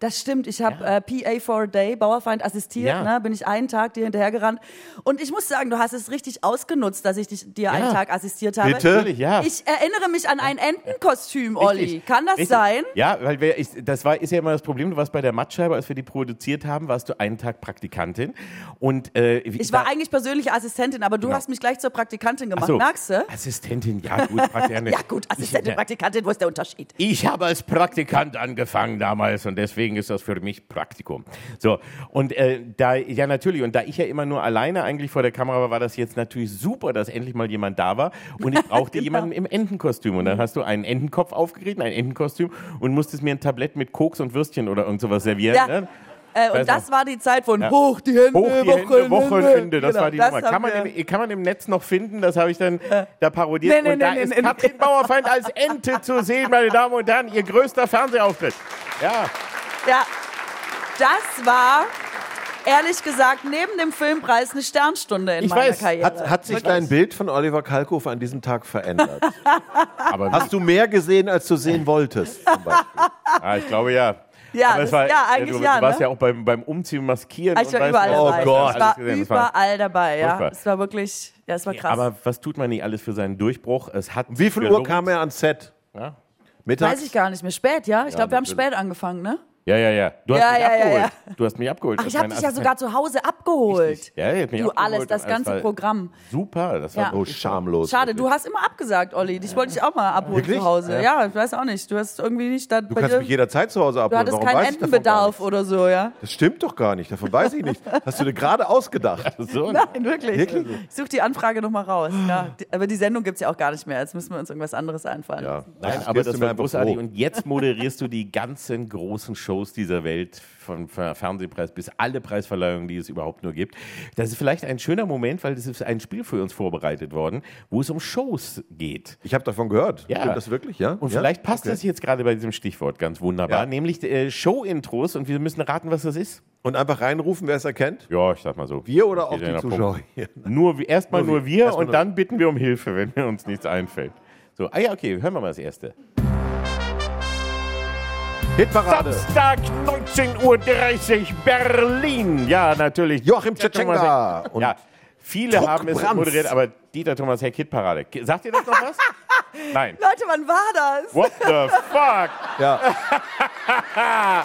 Das stimmt. Ich habe äh, PA for a Day, Bauerfeind assistiert. Ja. Ne, bin ich einen Tag dir hinterhergerannt. Und ich muss sagen, du hast es richtig ausgenutzt, dass ich dich, dir einen Tag assistiert habe. Bitte? Natürlich, ja. Ich erinnere mich an ein Entenkostüm, Olli. Richtig. Kann das Richtig. sein? Ja, weil wir, ich, das war, ist ja immer das Problem. Du warst bei der Mattscheibe, als wir die produziert haben, warst du einen Tag Praktikantin. Und, äh, Ich war eigentlich persönliche Assistentin, aber du hast mich gleich zur Praktikantin gemacht. Ach so. Merkst du? Assistentin, ja gut, Praktikantin. Ja gut, Assistentin, Ich, Praktikantin, wo ist der Unterschied? Ich habe als Praktikant angefangen damals und deswegen ist das für mich Praktikum. So, und äh, da, ja natürlich, und da ich ja immer nur alleine eigentlich vor der Kamera war, war das jetzt natürlich super, dass endlich mal jemand da war und ich brauchte Genau. jemanden im Entenkostüm. Und dann hast du einen Entenkopf aufgerieben, ein Entenkostüm und musstest mir ein Tablett mit Koks und Würstchen oder irgend sowas servieren. Ja. Ne? Äh, und das war die Zeit von hoch die Hände, Hoch die Hände, Wochenende, das Genau, war die das Nummer. Kann man, im, kann man im Netz noch finden, das habe ich dann da parodiert. Nee, nee, und da nee, ist nee, nee. Katrin Bauerfeind als Ente zu sehen, meine Damen und Herren, ihr größter Fernsehauftritt. Ja, Ja, das war ehrlich gesagt neben dem Filmpreis eine Sternstunde in Ich meiner weiß. Karriere. Hat, hat sich Wirklich. dein Bild von Oliver Kalkofe an diesem Tag verändert? aber Hast du mehr gesehen, als du sehen wolltest? Ah, ich glaube ja. Ja, das- ja, eigentlich du, ja, Du warst ne? ja auch beim, beim Umziehen, Maskieren. Ich war und überall weißt du, Oh dabei. Gott. Ich war gesehen, war- überall dabei, ja. Furchtbar. Es war wirklich, ja, es war krass. Aber was tut man nicht alles für seinen Durchbruch? Es hat Wie viel Uhr kam er ans Set? Ja, Mittags? Weiß ich gar nicht mehr. Spät, ja? Ich glaube, wir haben spät angefangen, ne? Ja, ja. ja. Du hast Ja, mich ja, abgeholt. ja. Du hast mich abgeholt. Ach, ich habe dich ja sogar zu Hause abgeholt. Richtig. Ja, ihr habt mich Du abgeholt alles, das ganze war Programm. Super, das war Ja. Oh, schamlos. Schade, du wirklich. hast immer abgesagt, Olli. Dich wollte ich auch mal abholen Wirklich? zu Hause. Ja. Ja. ich weiß auch nicht. Du hast irgendwie nicht da Du bei kannst dir, mich jederzeit zu Hause Du abholen. hattest Warum keinen ich Entenbedarf oder so, ja? Das stimmt doch gar nicht. Davon weiß ich nicht. Hast du dir gerade ausgedacht? so. Nein, wirklich. Wirklich? Ich suche die Anfrage nochmal raus. Aber die Sendung gibt es ja auch gar nicht mehr. Jetzt müssen wir uns irgendwas anderes einfallen. Ja. Nein, aber du das mir war großartig. Und jetzt moderierst du die ganzen großen Shows dieser Welt, von Fer- Fernsehpreis bis alle Preisverleihungen, die es überhaupt nur gibt. Das ist vielleicht ein schöner Moment, weil das ist ein Spiel für uns vorbereitet worden, wo es um Shows geht. Ich habe davon gehört. Ja. Stimmt das wirklich? Ja. Und ja? vielleicht passt Okay. das jetzt gerade bei diesem Stichwort ganz wunderbar, Ja. nämlich äh, Show-Intros und wir müssen raten, was das ist. Und einfach reinrufen, wer es erkennt? Ja, ich sag mal so. Wir oder auch die Zuschauer hier? Nur, erstmal Nur nur wir. Erstmal und nur- dann bitten wir um Hilfe, wenn mir uns nichts einfällt. So, ah ja, okay, hören wir mal das erste. Hitparade. Samstag, 19.30 Uhr, Berlin. Ja, natürlich. Joachim Tschetschenka. Ja, viele haben es Druckbrands. moderiert, aber Dieter Thomas Heck Hitparade. Sagt ihr das noch was? Nein. Leute, wann war das? What the fuck? Ja.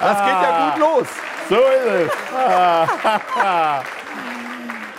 das geht ja gut los. So ist es.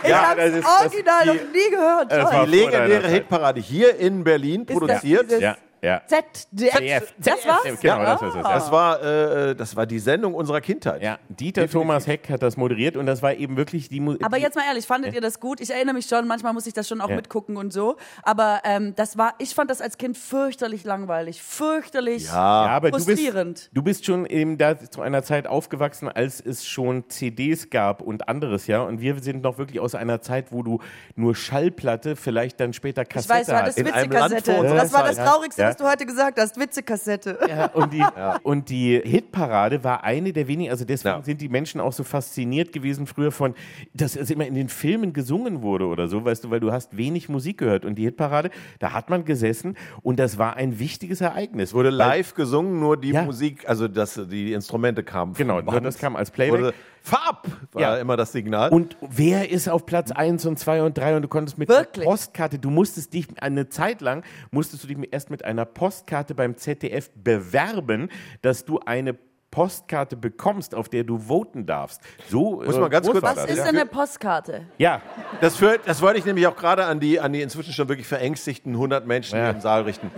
Ich Ja, ist- das- original die- noch nie gehört. Es Die legendäre. Hitparade hier in Berlin das produziert. dieses- Ja, ja. ZDF. Das war's? Genau, das. Ja. Das war, äh, das war die Sendung unserer Kindheit. Ja, Dieter Thomas Heck hat das moderiert und das war eben wirklich die Musik. Aber jetzt mal ehrlich, fandet ihr das gut? Ich erinnere mich schon, manchmal muss ich das schon auch Ja. mitgucken und so. Aber ähm, das war, ich fand das als Kind fürchterlich langweilig, fürchterlich Ja, aber du bist, frustrierend. du bist schon eben da zu einer Zeit aufgewachsen, als es schon CDs gab und anderes, ja. Und wir sind noch wirklich aus einer Zeit, wo du nur Schallplatte, vielleicht dann später Ich Kassette weiß, war das hast. In einem Land Witzekassette. vor unserer Das war das. Traurigste, Ja. Was du heute gesagt hast. Witzekassette. Ja, und, die, und die Hitparade war eine der wenigen, also deswegen Ja. sind die Menschen auch so fasziniert gewesen früher von, dass es immer in den Filmen gesungen wurde oder so, weißt du, weil du hast wenig Musik gehört. Und die Hitparade, da hat man gesessen und das war ein wichtiges Ereignis. Wurde Weil- live gesungen, nur die Ja. Musik, also dass die Instrumente kamen. Genau, das kam als Playback. Wurde, Farb war Ja. immer das Signal. Und wer ist auf Platz 1 und 2 und 3 und du konntest mit Wirklich? einer Postkarte, du musstest dich eine Zeit lang, musstest du dich erst mit einer Postkarte beim ZDF bewerben, dass du eine Postkarte bekommst, auf der du voten darfst. So Muss man ganz kurz- Was das, ist ja. denn eine Postkarte? Ja, Das, führt, das wollte ich nämlich auch gerade an die, an die inzwischen schon wirklich verängstigten 100 Menschen Ja. hier im Saal richten.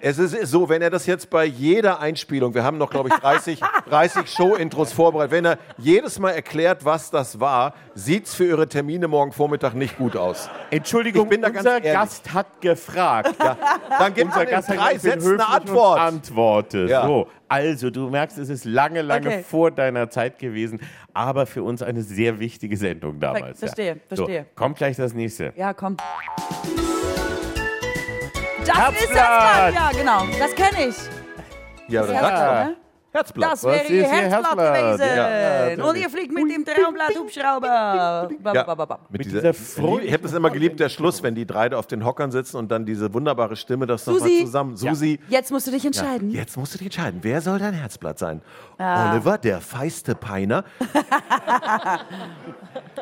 Es ist so, wenn er das jetzt bei jeder Einspielung, wir haben noch, glaube ich, 30, 30 Show-Intros vorbereitet, wenn er jedes Mal erklärt, was das war, sieht es für Ihre Termine morgen Vormittag nicht gut aus. Entschuldigung, Ich bin da ganz unser. Gast hat gefragt. Dann gibt Unser Gast drei Sätzen eine Antwort. Antworte. Ja. So, also du merkst, es ist lange, lange Okay. vor deiner Zeit gewesen, aber für uns eine sehr wichtige Sendung damals. verstehe, ja. verstehe. So, kommt gleich das nächste. Ja, komm. Das Herzblatt. ist das, ja, genau. Das kenne ich. Ja, dann Ja. sag's doch. ne? Herzblatt. Das wäre ihr Herzblatt Herzblatt? gewesen. Ja, ja, Und ihr fliegt mit dem Traumblatt-Hubschrauber. Ja. Mit Mit dieser, dieser Freude- ich habe das immer geliebt, der Schluss, wenn die drei da auf den Hockern sitzen und dann diese wunderbare Stimme, das nochmal zusammen. Susi, Jetzt musst du dich entscheiden. Jetzt musst du dich entscheiden, wer soll dein Herzblatt sein? Oliver, der feiste Peiner?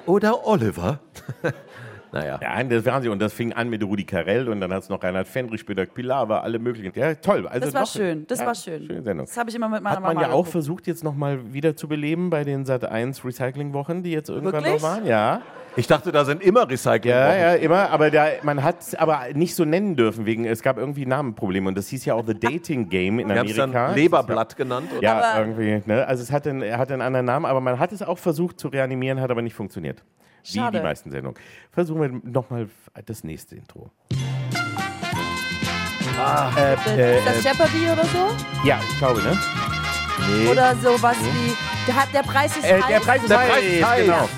Oder Oliver? naja. Ja, das waren sie. Und das fing an mit Rudi Carell und dann hat es noch Reinhard Fendrich, Spieler Pilawa, alle möglichen. Ja, toll. Also Das war noch- schön, das ja, war schön. Schöne Sendung. Das habe ich immer mit meiner Hat man Mama ja auch geguckt. versucht, jetzt nochmal wieder zu beleben bei den Sat 1 Recycling-Wochen, die jetzt irgendwann Wirklich? noch waren. Ja. Ich dachte, da sind immer Recycling. Ja, ja, immer, aber da, man hat es aber nicht so nennen dürfen, wegen, es gab irgendwie Namenprobleme und das hieß ja auch The Dating Game in Wir haben es Amerika. dann Leberblatt genannt. Oder? Ja, Aber- irgendwie, ne? Also es hatte, einen- er hatte einen anderen Namen, aber man hat es auch versucht zu reanimieren, hat aber nicht funktioniert. Wie Schade. die meisten Sendungen. Versuchen wir nochmal das nächste Intro. äh, äh, Ist das Jeopardy oder so? ja, ich glaube, ne? Nee. Oder sowas wie, der, der Preis ist äh, heiß. der Preis ist Der heiß, Preis ist heiß. genau.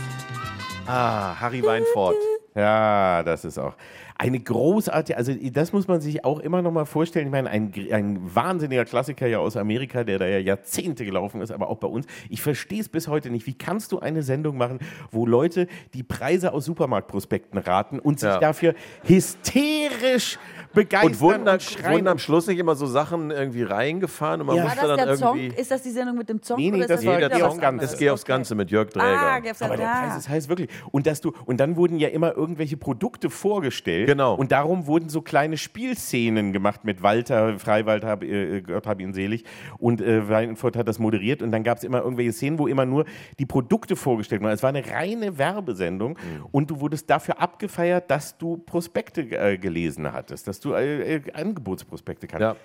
Ah, Harry Weinfurt. Ja, das ist auch eine großartige, also das muss man sich auch immer noch mal vorstellen. Ich meine, ein, ein wahnsinniger Klassiker ja aus Amerika, der da ja Jahrzehnte gelaufen ist, aber auch bei uns. Ich verstehe es bis heute nicht. Wie kannst du eine Sendung machen, wo Leute die Preise aus Supermarktprospekten raten und sich Ja. dafür hysterisch begeistern Und wurden, dann, und schreien? wurden am Schluss nicht immer so Sachen irgendwie reingefahren und man Ja. War musste das dann der irgendwie... Ist das die Sendung mit dem Song? Nee, nee, oder ist das das was Song aufs, anderes? es geht aufs Ganze mit Jörg Dräger. Ah, Aber der. Preis ist heiß wirklich. Und dass du und dann wurden ja immer irgendwelche Produkte vorgestellt. Genau. Und darum wurden so kleine Spielszenen gemacht mit Walter Freiwald, hab, äh, Gott hab ihn selig. Und äh, Weinfurt hat das moderiert. Und dann gab es immer irgendwelche Szenen, wo immer nur die Produkte vorgestellt wurden. Es war eine reine Werbesendung. Mhm. Und du wurdest dafür abgefeiert, dass du Prospekte äh, gelesen hattest, dass du äh, äh, Angebotsprospekte kannst. Ja.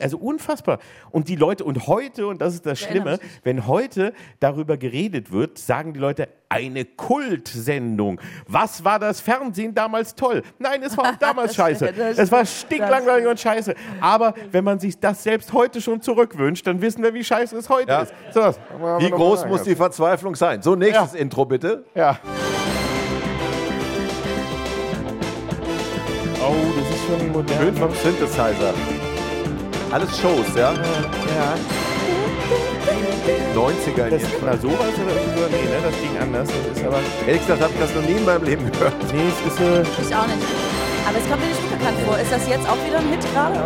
Also unfassbar. Und die Leute, und heute, und das ist das Schlimme, wenn heute darüber geredet wird, sagen die Leute, eine Kultsendung. Was war das Fernsehen damals toll? Nein, es war auch damals scheiße. Es war stinklangweilig und scheiße. Aber wenn man sich das selbst heute schon zurückwünscht, dann wissen wir, wie scheiße es heute Ja. ist. So, Wie groß muss die Verzweiflung sein? So, nächstes Ja. Intro bitte. Ja. Schon modern. Schön vom Synthesizer. Alles Shows, ja? Ja. 90er in Das, jedem na, sowas oder so? Nee, ne, das ging anders. Das ist aber. Ehrlich gesagt habe ich das noch nie in meinem Leben gehört. Nee, es ist. Äh, Ich auch nicht. Aber es kommt mir nicht unbekannt vor. Ist das jetzt auch wieder ein Hit gerade?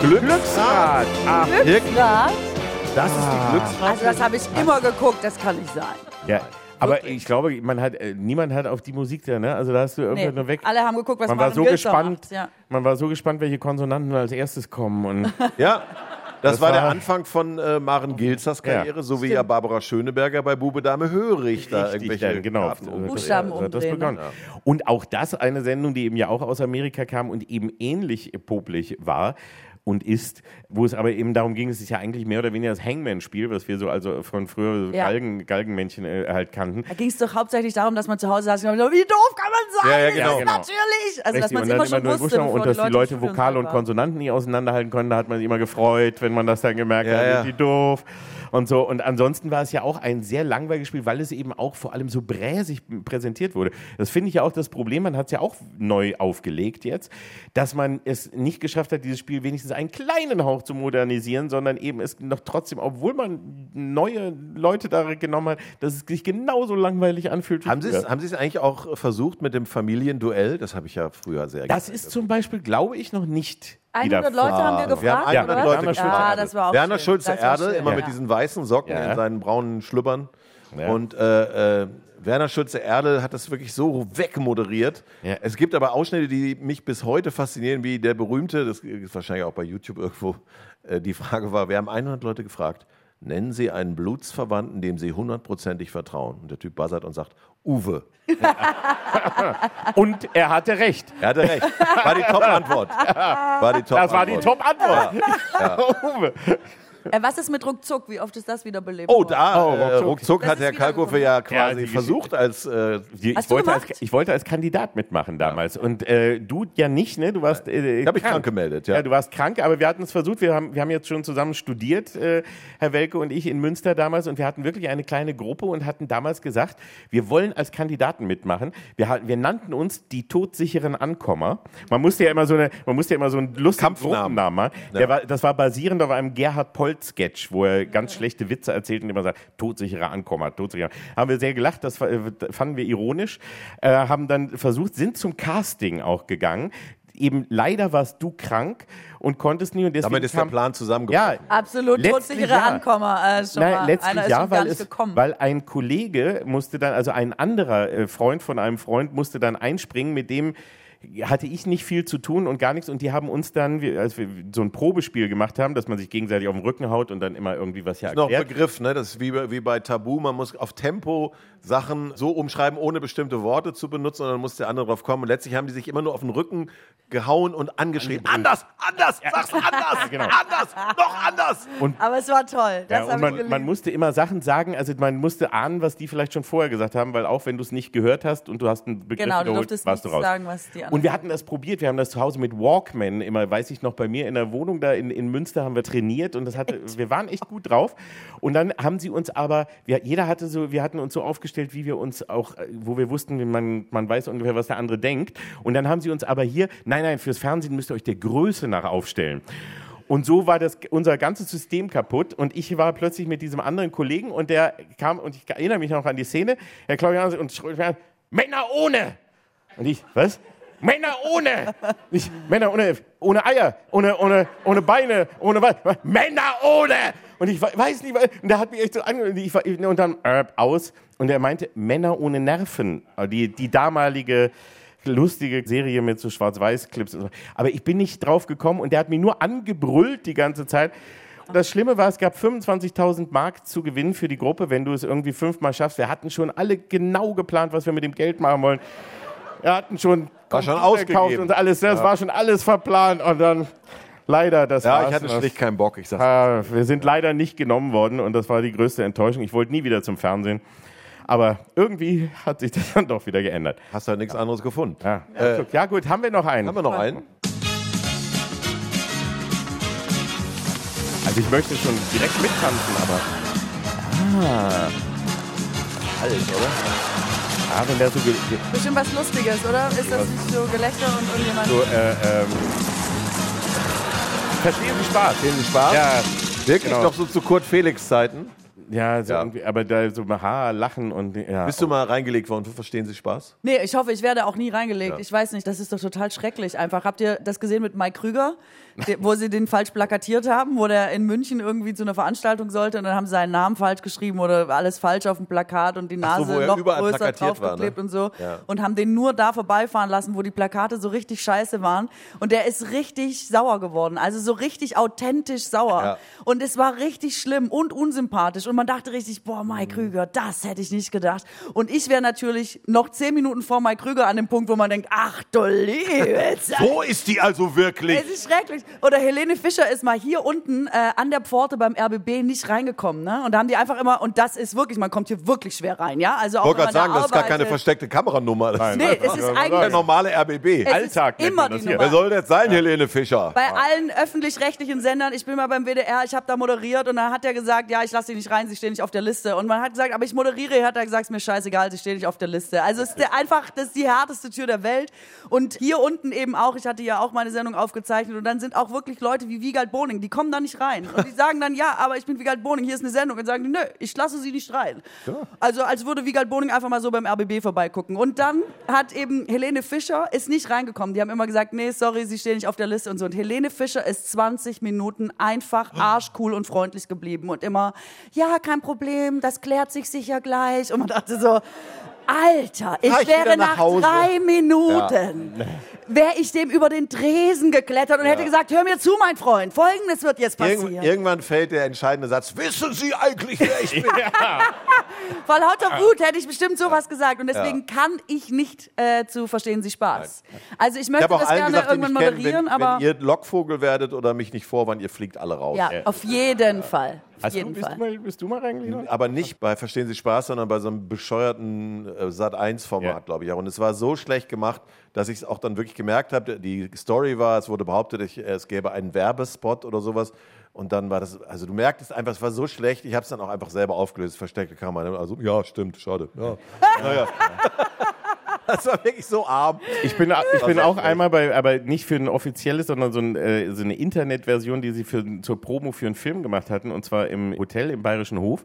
Glücksrad. Ach, Glücksrad? Das ist die Glücksrad. Also das habe ich immer geguckt, das kann nicht sein. Ja, Aber Wirklich. ich glaube, man hat, äh, niemand hat auf die Musik da, ne? Also da hast du irgendwann Nee, nur weg. alle haben geguckt, was man war so gespannt, macht, ja. man war so gespannt, welche Konsonanten als erstes kommen. Und Ja, das, Das war, der war- Anfang von äh, Maren Gilzers Karriere, so wie ja Barbara Schöneberger bei Bube Dame Hörig da Richtig, irgendwelche dann, genau. Um- Buchstaben so hat das umdrehen, begonnen. Und auch das eine Sendung, die eben ja auch aus Amerika kam und eben ähnlich popelig war und ist, wo es aber eben darum ging, es ist ja eigentlich mehr oder weniger das Hangman-Spiel, was wir so also von früher so Ja. Galgen, Galgenmännchen äh, halt kannten. Da ging es doch hauptsächlich darum, dass man zu Hause saß und gesagt hat, wie doof kann man sein? Ja, ja, Das genau. ist Genau. Natürlich. Also, dass Richtig, man und es dann immer schon nur wusste, und dass die Leute Studio Vokale und. Konsonanten nie auseinanderhalten konnten, da hat man sich immer gefreut, wenn man das dann gemerkt Ja, hat, ja. wie doof und so. Und ansonsten war es ja auch ein sehr langweiliges Spiel, weil es eben auch vor allem so bräsig präsentiert wurde. Das finde ich ja auch das Problem, man hat es ja auch neu aufgelegt jetzt, dass man es nicht geschafft hat, dieses Spiel wenigstens einen kleinen Hauch zu modernisieren, sondern eben es noch trotzdem, obwohl man neue Leute da genommen hat, dass es sich genauso langweilig anfühlt. wie Haben Sie es haben Sie es eigentlich auch versucht mit dem Familienduell? Das habe ich ja früher sehr Das gerne. ist zum Beispiel, glaube ich, noch nicht 100 wieder Leute haben wir Wir gefragt, haben 100 oder? Leute Werner gefragt. Schulze Ah, das war auch Werner. Schulze Das Erde, immer ja. mit diesen weißen Socken Ja. in seinen braunen Schlüppern. Ja. Und äh, äh, Werner Schulze Erde hat das wirklich so wegmoderiert. Ja. Es gibt aber Ausschnitte, die mich bis heute faszinieren, wie der berühmte, das ist wahrscheinlich auch bei YouTube irgendwo, äh, die Frage war, wir haben 100 Leute gefragt, nennen Sie einen Blutsverwandten, dem Sie hundertprozentig vertrauen. Und der Typ buzzert und sagt, Uwe. Und er hatte recht. Er hatte recht. War die Top-Antwort. War die Top Das war die Top-Antwort. Uwe. Äh, was ist mit Ruckzuck? Wie oft ist das wieder belebt Oh, da, Oh, äh, ruckzuck. ruckzuck hat Herr Kalkofe ja quasi versucht als äh, Die- Hast ich, du wollte als, gemacht? ich wollte als Kandidat mitmachen damals. Und äh, du ja nicht, ne? Du warst. Äh, Ich hab mich krank gemeldet, ja. ja. du warst krank, aber wir hatten es versucht. Wir haben, wir haben jetzt schon zusammen studiert, äh, Herr Welke und ich in Münster damals. Und wir hatten wirklich eine kleine Gruppe und hatten damals gesagt, wir wollen als Kandidaten mitmachen. Wir, wir nannten uns die todsicheren Ankommer. Man musste ja immer so, eine, man musste ja immer so einen lustigen Kampfnamen. Gruppennamen machen. Der war, das war basierend auf einem Gerhard Polt-Sketch, wo er ganz schlechte Witze erzählt und immer sagt, todsicherer Ankommer, todsicherer. Haben wir sehr gelacht, das fanden wir ironisch, äh, haben dann versucht, sind zum Casting auch gegangen. Eben leider warst du krank und konntest nie und deswegen damit ist der kam- Plan zusammengebrochen. Ja, Absolut todsichere ja. Ankommer. Äh, schon Nein, mal. letztlich Einer ist ja, weil, nicht es, gekommen. weil ein Kollege musste dann, also ein anderer äh, Freund von einem Freund musste dann einspringen, mit dem hatte ich nicht viel zu tun und gar nichts und die haben uns dann, als wir so ein Probespiel gemacht haben, dass man sich gegenseitig auf den Rücken haut und dann immer irgendwie was ja Das ist noch erklärt. Begriff, ne? Das ist wie, wie bei Tabu. Man muss auf Tempo Sachen so umschreiben, ohne bestimmte Worte zu benutzen, und dann muss der andere drauf kommen. Und letztlich haben die sich immer nur auf den Rücken gehauen und angeschrien. Anders, anders, sag's anders, Genau. anders, noch anders. Aber es war toll. Das Ja, und man, man musste immer Sachen sagen, also man musste ahnen, was die vielleicht schon vorher gesagt haben, weil auch wenn du es nicht gehört hast und du hast einen Begriff Genau, du wiederholt, durftest warst du raus. sagen, was die anderen Und wir hatten das probiert, wir haben das zu Hause mit Walkman immer, weiß ich noch, bei mir in der Wohnung da in, in Münster haben wir trainiert und das hatte, wir waren echt gut drauf. Und dann haben sie uns aber, wir, jeder hatte so, wir hatten uns so aufgestellt, wie wir uns auch, äh, wo wir wussten, man, man weiß ungefähr, was der andere denkt. Und dann haben sie uns aber hier, nein, nein, fürs Fernsehen müsst ihr euch der Größe nach aufstellen. Und so war das, unser ganzes System kaputt. Und ich war plötzlich mit diesem anderen Kollegen und der kam, und ich erinnere mich noch an die Szene, Herr Claudian, und schrie Männer ohne! Und ich, was? Männer ohne! Ich, Männer ohne, ohne Eier, ohne, ohne, ohne Beine, ohne was? Männer ohne! Und ich we- weiß nicht, was- und der hat mich echt so ange... Und, dann äh, aus. Und er meinte, Männer ohne Nerven. Die, die damalige lustige Serie mit so Schwarz-Weiß-Clips. und so. Aber ich bin nicht drauf gekommen und der hat mich nur angebrüllt die ganze Zeit. Und das Schlimme war, es gab 25.000 Mark zu gewinnen für die Gruppe, wenn du es irgendwie fünfmal schaffst. Wir hatten schon alle genau geplant, was wir mit dem Geld machen wollen. Wir hatten schon War schon Computer gekauft ausgegeben. und alles. Das war schon alles verplant und dann leider das Ja, war's. ich hatte schlicht keinen Bock. Ich sag, Ah, wir sind leider nicht genommen worden und das war die größte Enttäuschung. Ich wollte nie wieder zum Fernsehen. Aber irgendwie hat sich das dann doch wieder geändert. hast halt nichts anderes gefunden. Ja, ja gut, haben wir noch einen? Haben wir noch einen? Also ich möchte schon direkt mittanzen, aber Alles, oder? ah, wenn der so, Bestimmt was Lustiges, oder? Ist das nicht so Gelächter und irgendjemand... so äh, ähm, verstehen Sie Spaß? Sehen Sie Spaß? Ja, Wirklich genau. noch so zu Kurt Felix Zeiten? Ja, so Ja. Irgendwie, aber da so ha, lachen und ja. Bist du mal reingelegt worden Verstehen Sie Spaß? Nee, ich hoffe, ich werde auch nie reingelegt. Ich weiß nicht, das ist doch total schrecklich einfach. Habt ihr das gesehen mit Mike Krüger, wo sie den falsch plakatiert haben, wo der in München irgendwie zu einer Veranstaltung sollte und dann haben sie seinen Namen falsch geschrieben oder alles falsch auf dem Plakat und die so, Nase er noch überall größer war, draufgeklebt ne? und so Ja. und haben den nur da vorbeifahren lassen, wo die Plakate so richtig scheiße waren und der ist richtig sauer geworden, also so richtig authentisch sauer Ja. und es war richtig schlimm und unsympathisch und man dachte richtig, boah, Mhm. Mike Krüger, das hätte ich nicht gedacht und ich wäre natürlich noch zehn Minuten vor Mike Krüger an dem Punkt, wo man denkt, ach du liebe Zeit. Wo ist die also wirklich? Es ist schrecklich. Oder Helene Fischer ist mal hier unten äh, an der Pforte beim RBB nicht reingekommen, ne? Und da haben die einfach immer, und das ist wirklich, man kommt hier wirklich schwer rein, ja? Also auch Ich wollte gerade sagen, da das ist gar keine versteckte Kameranummer. Das Nee, es ist der eigentlich normale RBB. es Alltag immer man das die hier. Wer Nummer. soll das sein, Helene Fischer? Bei allen öffentlich-rechtlichen Sendern, ich bin mal beim WDR, ich habe da moderiert und dann hat er gesagt, ja, ich lasse sie nicht rein, sie stehen nicht auf der Liste. Und man hat gesagt, aber ich moderiere, hat er gesagt, ist mir scheißegal, sie stehen nicht auf der Liste. Also es ist der, einfach, das ist die härteste Tür der Welt. Und hier unten eben auch, ich hatte ja auch meine Sendung aufgezeichnet und dann sind auch wirklich Leute wie Wiegald Boning, die kommen da nicht rein. Und die sagen dann, ja, aber ich bin Wiegald Boning, hier ist eine Sendung. Und sagen die, nö, ich lasse sie nicht rein. Also als würde Wiegald Boning einfach mal so beim RBB vorbeigucken. Und dann hat eben Helene Fischer, ist nicht reingekommen. Die haben immer gesagt, nee, sorry, sie stehen nicht auf der Liste und so. Und Helene Fischer ist 20 Minuten einfach arschcool und freundlich geblieben und immer, ja, kein Problem, das klärt sich sicher gleich. Und man dachte so, Alter, ich, ich wäre nach nach, drei Minuten, wäre ich dem über den Tresen geklettert und hätte gesagt, hör mir zu, mein Freund, folgendes wird jetzt Irgend, passieren. irgendwann fällt der entscheidende Satz. Wissen Sie eigentlich, wer ich bin? Vor lauter Wut hätte ich bestimmt sowas gesagt und deswegen kann ich nicht äh, zu Verstehen Sie Spaß. Also ich Ich möchte auch das gerne gesagt, irgendwann moderieren, wenn, aber wenn ihr Lockvogel werdet oder mich nicht vorwarnt, ihr fliegt alle raus. ja, auf jeden Fall. Auf Hast du, jeden bist, Fall. du mal, bist du mal reingelegt? Aber nicht bei Verstehen Sie Spaß, sondern bei so einem bescheuerten äh, Sat1-Format, Ja. glaube ich. auch. Und es war so schlecht gemacht, dass ich es auch dann wirklich gemerkt habe. Die Story war, es wurde behauptet, ich, es gäbe einen Werbespot oder sowas. Und dann war das, also du merktest einfach, es war so schlecht, ich habe es dann auch einfach selber aufgelöst, versteckte Kamera. Also, ja, stimmt, schade. Ja. naja. Das war wirklich so arm. Ich bin, ich bin auch einmal bei, aber nicht für ein offizielles, sondern so, ein, äh, so eine Internetversion, die sie für, zur Promo für einen Film gemacht hatten, und zwar im Hotel im Bayerischen Hof.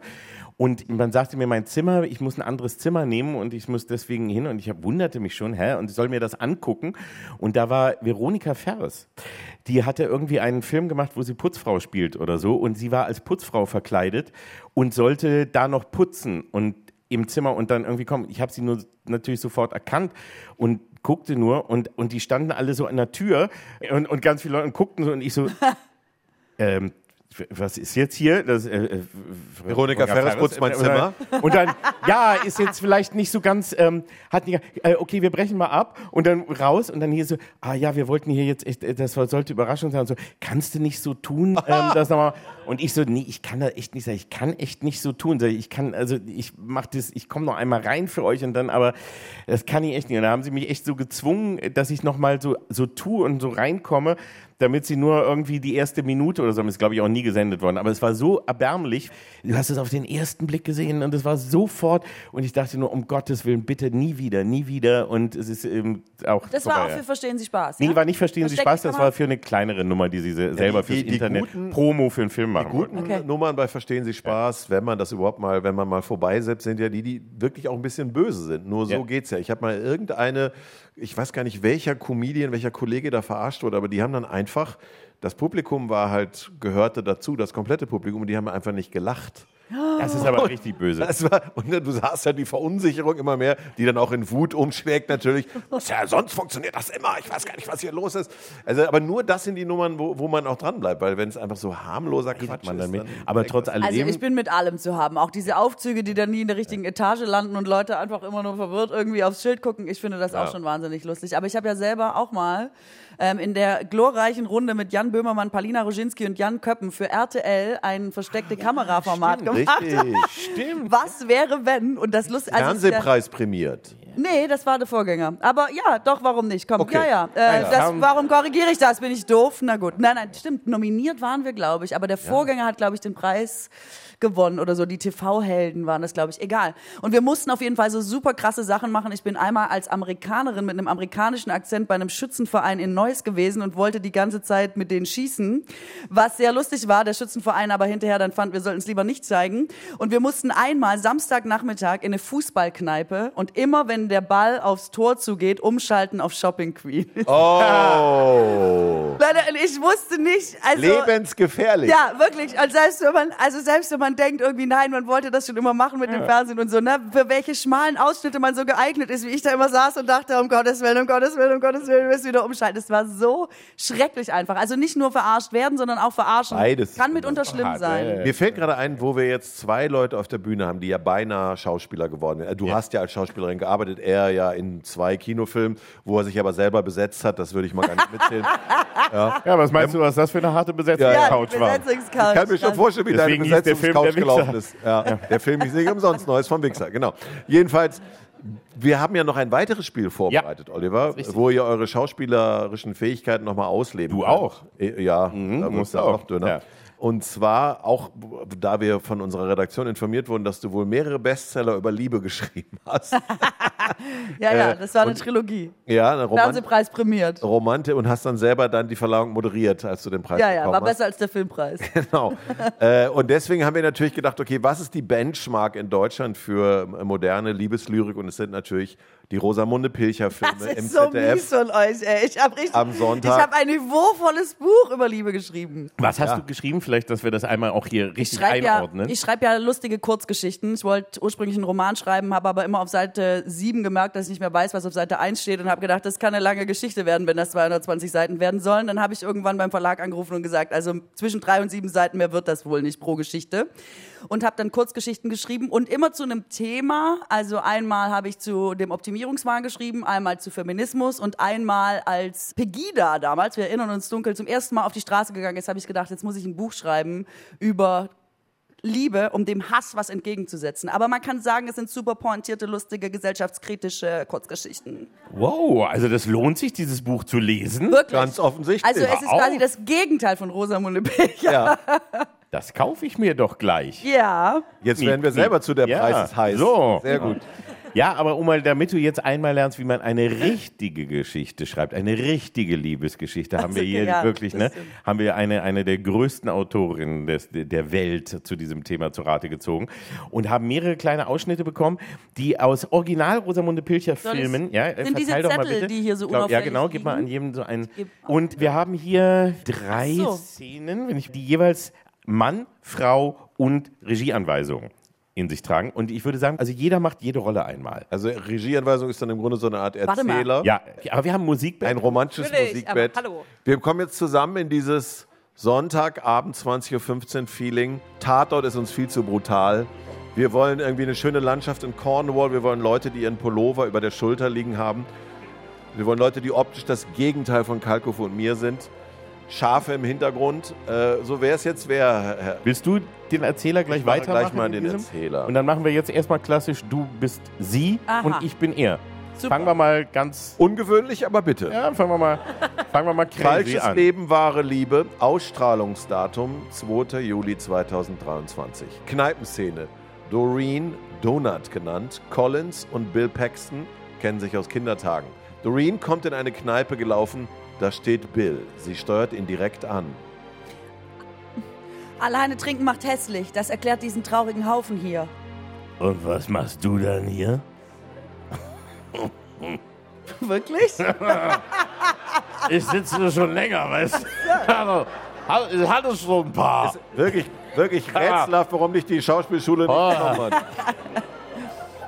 Und man sagte mir, mein Zimmer, ich muss ein anderes Zimmer nehmen und ich muss deswegen hin. Und ich hab, wunderte mich schon, hä? Und ich soll mir das angucken. Und da war Veronika Ferres. Die hatte irgendwie einen Film gemacht, wo sie Putzfrau spielt oder so. Und sie war als Putzfrau verkleidet und sollte da noch putzen. Und im Zimmer und dann irgendwie kommen. Ich habe sie nur natürlich sofort erkannt und guckte nur und, und die standen alle so an der Tür und, und ganz viele Leute guckten so und ich so, ähm, was ist jetzt hier? Das, äh, äh, Veronika Ferres putzt mein Zimmer. Und dann, ja, ist jetzt vielleicht nicht so ganz, ähm, hat nicht, äh, okay, wir brechen mal ab und dann raus und dann hier so, ah ja, wir wollten hier jetzt echt, äh, das sollte Überraschung sein. Und so, kannst du nicht so tun, ähm, das nochmal? Und ich so, nee, ich kann da echt nicht sagen, ich kann echt nicht so tun. Ich kann, also ich mach das, ich komme noch einmal rein für euch und dann, aber das kann ich echt nicht. Und da haben sie mich echt so gezwungen, dass ich nochmal so, so tue und so reinkomme, damit sie nur irgendwie die erste Minute oder so, das ist glaube ich auch nie gesendet worden, aber es war so erbärmlich. Du hast es auf den ersten Blick gesehen und es war sofort und ich dachte nur, um Gottes Willen, bitte nie wieder, nie wieder und es ist ähm, auch Das war vorbei. auch für Verstehen Sie Spaß. Nee, ja? war nicht Verstehen Sie Spaß, das war für eine kleinere Nummer, die sie se- selber die- fürs die Internet guten- Promo für einen Film machen Guten wollten. Okay. Nummern bei Verstehen Sie Spaß, wenn man das überhaupt mal, wenn man mal vorbeisippt, sind ja die, die wirklich auch ein bisschen böse sind. Nur so Ja. geht's ja. Ich habe mal irgendeine, ich weiß gar nicht, welcher Comedian, welcher Kollege da verarscht wurde, aber die haben dann einfach, das Publikum war halt, gehörte dazu, das komplette Publikum, und die haben einfach nicht gelacht. Das ist aber richtig böse. Das war, und dann, du sahst ja die Verunsicherung immer mehr, die dann auch in Wut umschlägt natürlich. Tja, sonst funktioniert das immer. Ich weiß gar nicht, was hier los ist. Also, aber nur das sind die Nummern, wo, wo man auch dran bleibt, weil wenn es einfach so harmloser Quatsch man ist, dann mit. Aber trotz man- alledem. Also ich bin mit allem zu haben. Auch diese Aufzüge, die dann nie in der richtigen Etage landen und Leute einfach immer nur verwirrt irgendwie aufs Schild gucken. Ich finde das auch schon wahnsinnig lustig. Aber ich habe ja selber auch mal ähm, in der glorreichen Runde mit Jan Böhmermann, Palina Roginski und Jan Köppen für RTL ein versteckte Kameraformat gemacht. Richtig. Stimmt. Was wäre, wenn? Und das lustig. Also ja- Fernsehpreis prämiert. Nee, das war der Vorgänger. Aber ja, doch, warum nicht? Komm, Okay. ja, ja. Äh, Ah, ja. Das, Ähm, warum korrigiere ich das? Bin ich doof? Na gut. Nein, nein, stimmt. Nominiert waren wir, glaube ich. Aber der Vorgänger hat, glaube ich, den Preis gewonnen oder so. Die TV-Helden waren das, glaube ich. Egal. Und wir mussten auf jeden Fall so super krasse Sachen machen. Ich bin einmal als Amerikanerin mit einem amerikanischen Akzent bei einem Schützenverein in Neuss gewesen und wollte die ganze Zeit mit denen schießen. Was sehr lustig war, der Schützenverein aber hinterher dann fand, wir sollten es lieber nicht zeigen. Und wir mussten einmal Samstagnachmittag in eine Fußballkneipe und immer, wenn der Ball aufs Tor zugeht, umschalten auf Shopping Queen. Oh. Leider, ich wusste nicht, also. Lebensgefährlich. Ja, wirklich. Und selbst wenn man, also selbst wenn man denkt, irgendwie, nein, man wollte das schon immer machen mit dem Fernsehen und so, ne, für welche schmalen Ausschnitte man so geeignet ist, wie ich da immer saß und dachte, um Gottes Willen, um Gottes Willen, um Gottes Willen, wir müssen wieder umschalten. Es war so schrecklich einfach. Also nicht nur verarscht werden, sondern auch verarschen. Beides. Kann mitunter schlimm Hart, sein. äh, Mir fällt gerade ein, wo wir jetzt zwei Leute auf der Bühne haben, die ja beinahe Schauspieler geworden sind. Du hast ja als Schauspielerin gearbeitet, er ja in zwei Kinofilmen, wo er sich aber selber besetzt hat. Das würde ich mal gar nicht mitzählen. Ja, was meinst du, was das für eine harte Besetzung Ja, Ja, Couch war? Besetzungscouch. Ich kann mir schon vorstellen, wie Deswegen deine hieß der Film Der gelaufen ist. Ja, Der Film ist nicht umsonst Neues vom Wichser, genau. Jedenfalls, wir haben ja noch ein weiteres Spiel vorbereitet, Oliver, wo ihr eure schauspielerischen Fähigkeiten nochmal ausleben Du könnt. auch. Ja, da musst du auch. noch dünner. Ja. Und zwar auch, da wir von unserer Redaktion informiert wurden, dass du wohl mehrere Bestseller über Liebe geschrieben hast. Ja, ja, Äh, das war eine und- Trilogie. ja, eine Roman Fernsehpreis prämiert. Romante und hast dann selber dann die Verleihung moderiert, als du den Preis Ja, ja, bekommen war hast. besser als der Filmpreis. Genau. äh, und deswegen haben wir natürlich gedacht, okay, was ist die Benchmark in Deutschland für moderne Liebeslyrik? Und es sind natürlich die Rosamunde Pilcher-Filme Das im ist so ZDF. mies von euch, ey. Ich habe richtig, Am Sonntag. ich habe ein niveauvolles Buch über Liebe geschrieben. Was hast Ja. du geschrieben? Vielleicht, dass wir das einmal auch hier Ich richtig schreibe ja, einordnen. ich schreib ja lustige Kurzgeschichten. Ich wollte ursprünglich einen Roman schreiben, habe aber immer auf Seite 7 gemerkt, dass ich nicht mehr weiß, was auf Seite 1 steht und habe gedacht, das kann eine lange Geschichte werden, wenn das 220 Seiten werden sollen. Dann habe ich irgendwann beim Verlag angerufen und gesagt, also zwischen drei und sieben Seiten mehr wird das wohl nicht pro Geschichte. Und habe dann Kurzgeschichten geschrieben und immer zu einem Thema. Also einmal habe ich zu dem Optimierungswahn geschrieben, einmal zu Feminismus und einmal als Pegida damals, wir erinnern uns dunkel, zum ersten Mal auf die Straße gegangen ist, habe ich gedacht, jetzt muss ich ein Buch schreiben über Liebe, um dem Hass was entgegenzusetzen. Aber man kann sagen, es sind super pointierte, lustige, gesellschaftskritische Kurzgeschichten. wow, also das lohnt sich, dieses Buch zu lesen. Wirklich. Ganz offensichtlich. also es ist quasi das Gegenteil von Rosamunde Pilcher. ja. Das kaufe ich mir doch gleich. Ja. Jetzt werden wir selber zu der Ja, Preis ist heiß. so. Sehr gut. Ja, aber um mal, damit du jetzt einmal lernst, wie man eine richtige Geschichte schreibt, eine richtige Liebesgeschichte, haben wir okay, hier ja, wirklich, ne, stimmt. haben wir eine, eine der größten Autorinnen des, der Welt zu diesem Thema zu Rate gezogen und haben mehrere kleine Ausschnitte bekommen, die aus Original Rosamunde Pilcher Soll ich- Filmen, ja, Sind diese doch mal Zettel, bitte. die hier so Ich glaub, Ja, genau, gib mal an jedem so einen. Und wir haben hier drei so. Szenen, wenn ich die jeweils Mann, Frau und Regieanweisung in sich tragen. Und ich würde sagen, also jeder macht jede Rolle einmal. Also Regieanweisung ist dann im Grunde so eine Art Warte mal. Erzähler. Ja, aber wir haben Musik. Ein romantisches Natürlich, Musikbett. hallo. Wir kommen jetzt zusammen in dieses Sonntagabend 20.15 Uhr Feeling. Tatort ist uns viel zu brutal. Wir wollen irgendwie eine schöne Landschaft in Cornwall. Wir wollen Leute, die ihren Pullover über der Schulter liegen haben. Wir wollen Leute, die optisch das Gegenteil von Kalkofe und mir sind. Schafe im Hintergrund. Äh, so wäre es jetzt, Herr. Willst du den Erzähler gleich weitermachen? gleich mal den diesem? Erzähler. Und dann machen wir jetzt erstmal klassisch, du bist sie Aha. und ich bin er. Super. Fangen wir mal ganz, Ungewöhnlich, aber bitte. ja, fangen wir mal, fangen wir mal crazy Falsches an. Leben, wahre Liebe. Ausstrahlungsdatum 2. Juli 2023. Kneipenszene. Doreen, Donut genannt, Collins und Bill Paxton kennen sich aus Kindertagen. Doreen kommt in eine Kneipe gelaufen, da steht Bill. Sie steuert ihn direkt an. Alleine trinken macht hässlich. Das erklärt diesen traurigen Haufen hier. Und was machst du dann hier? Wirklich? Ich sitze schon länger, weißt du? Ich hatte schon ein paar. Wirklich, wirklich rätselhaft, warum dich die Schauspielschule nicht Oh. genommen hat.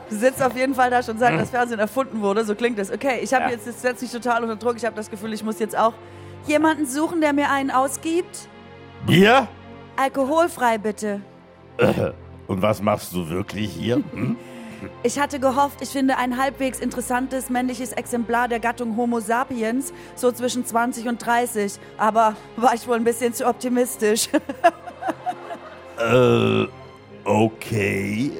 Du sitzt auf jeden Fall da schon seit das Fernsehen erfunden wurde. So klingt es. Okay, ich habe Ja. jetzt, das setzt mich total unter Druck. Ich habe das Gefühl, ich muss jetzt auch jemanden suchen, der mir einen ausgibt. Bier? Alkoholfrei bitte. Und was machst du wirklich hier? Hm? Ich hatte gehofft, ich finde ein halbwegs interessantes männliches Exemplar der Gattung Homo sapiens, so zwischen 20 und 30. Aber war ich wohl ein bisschen zu optimistisch. Äh, okay.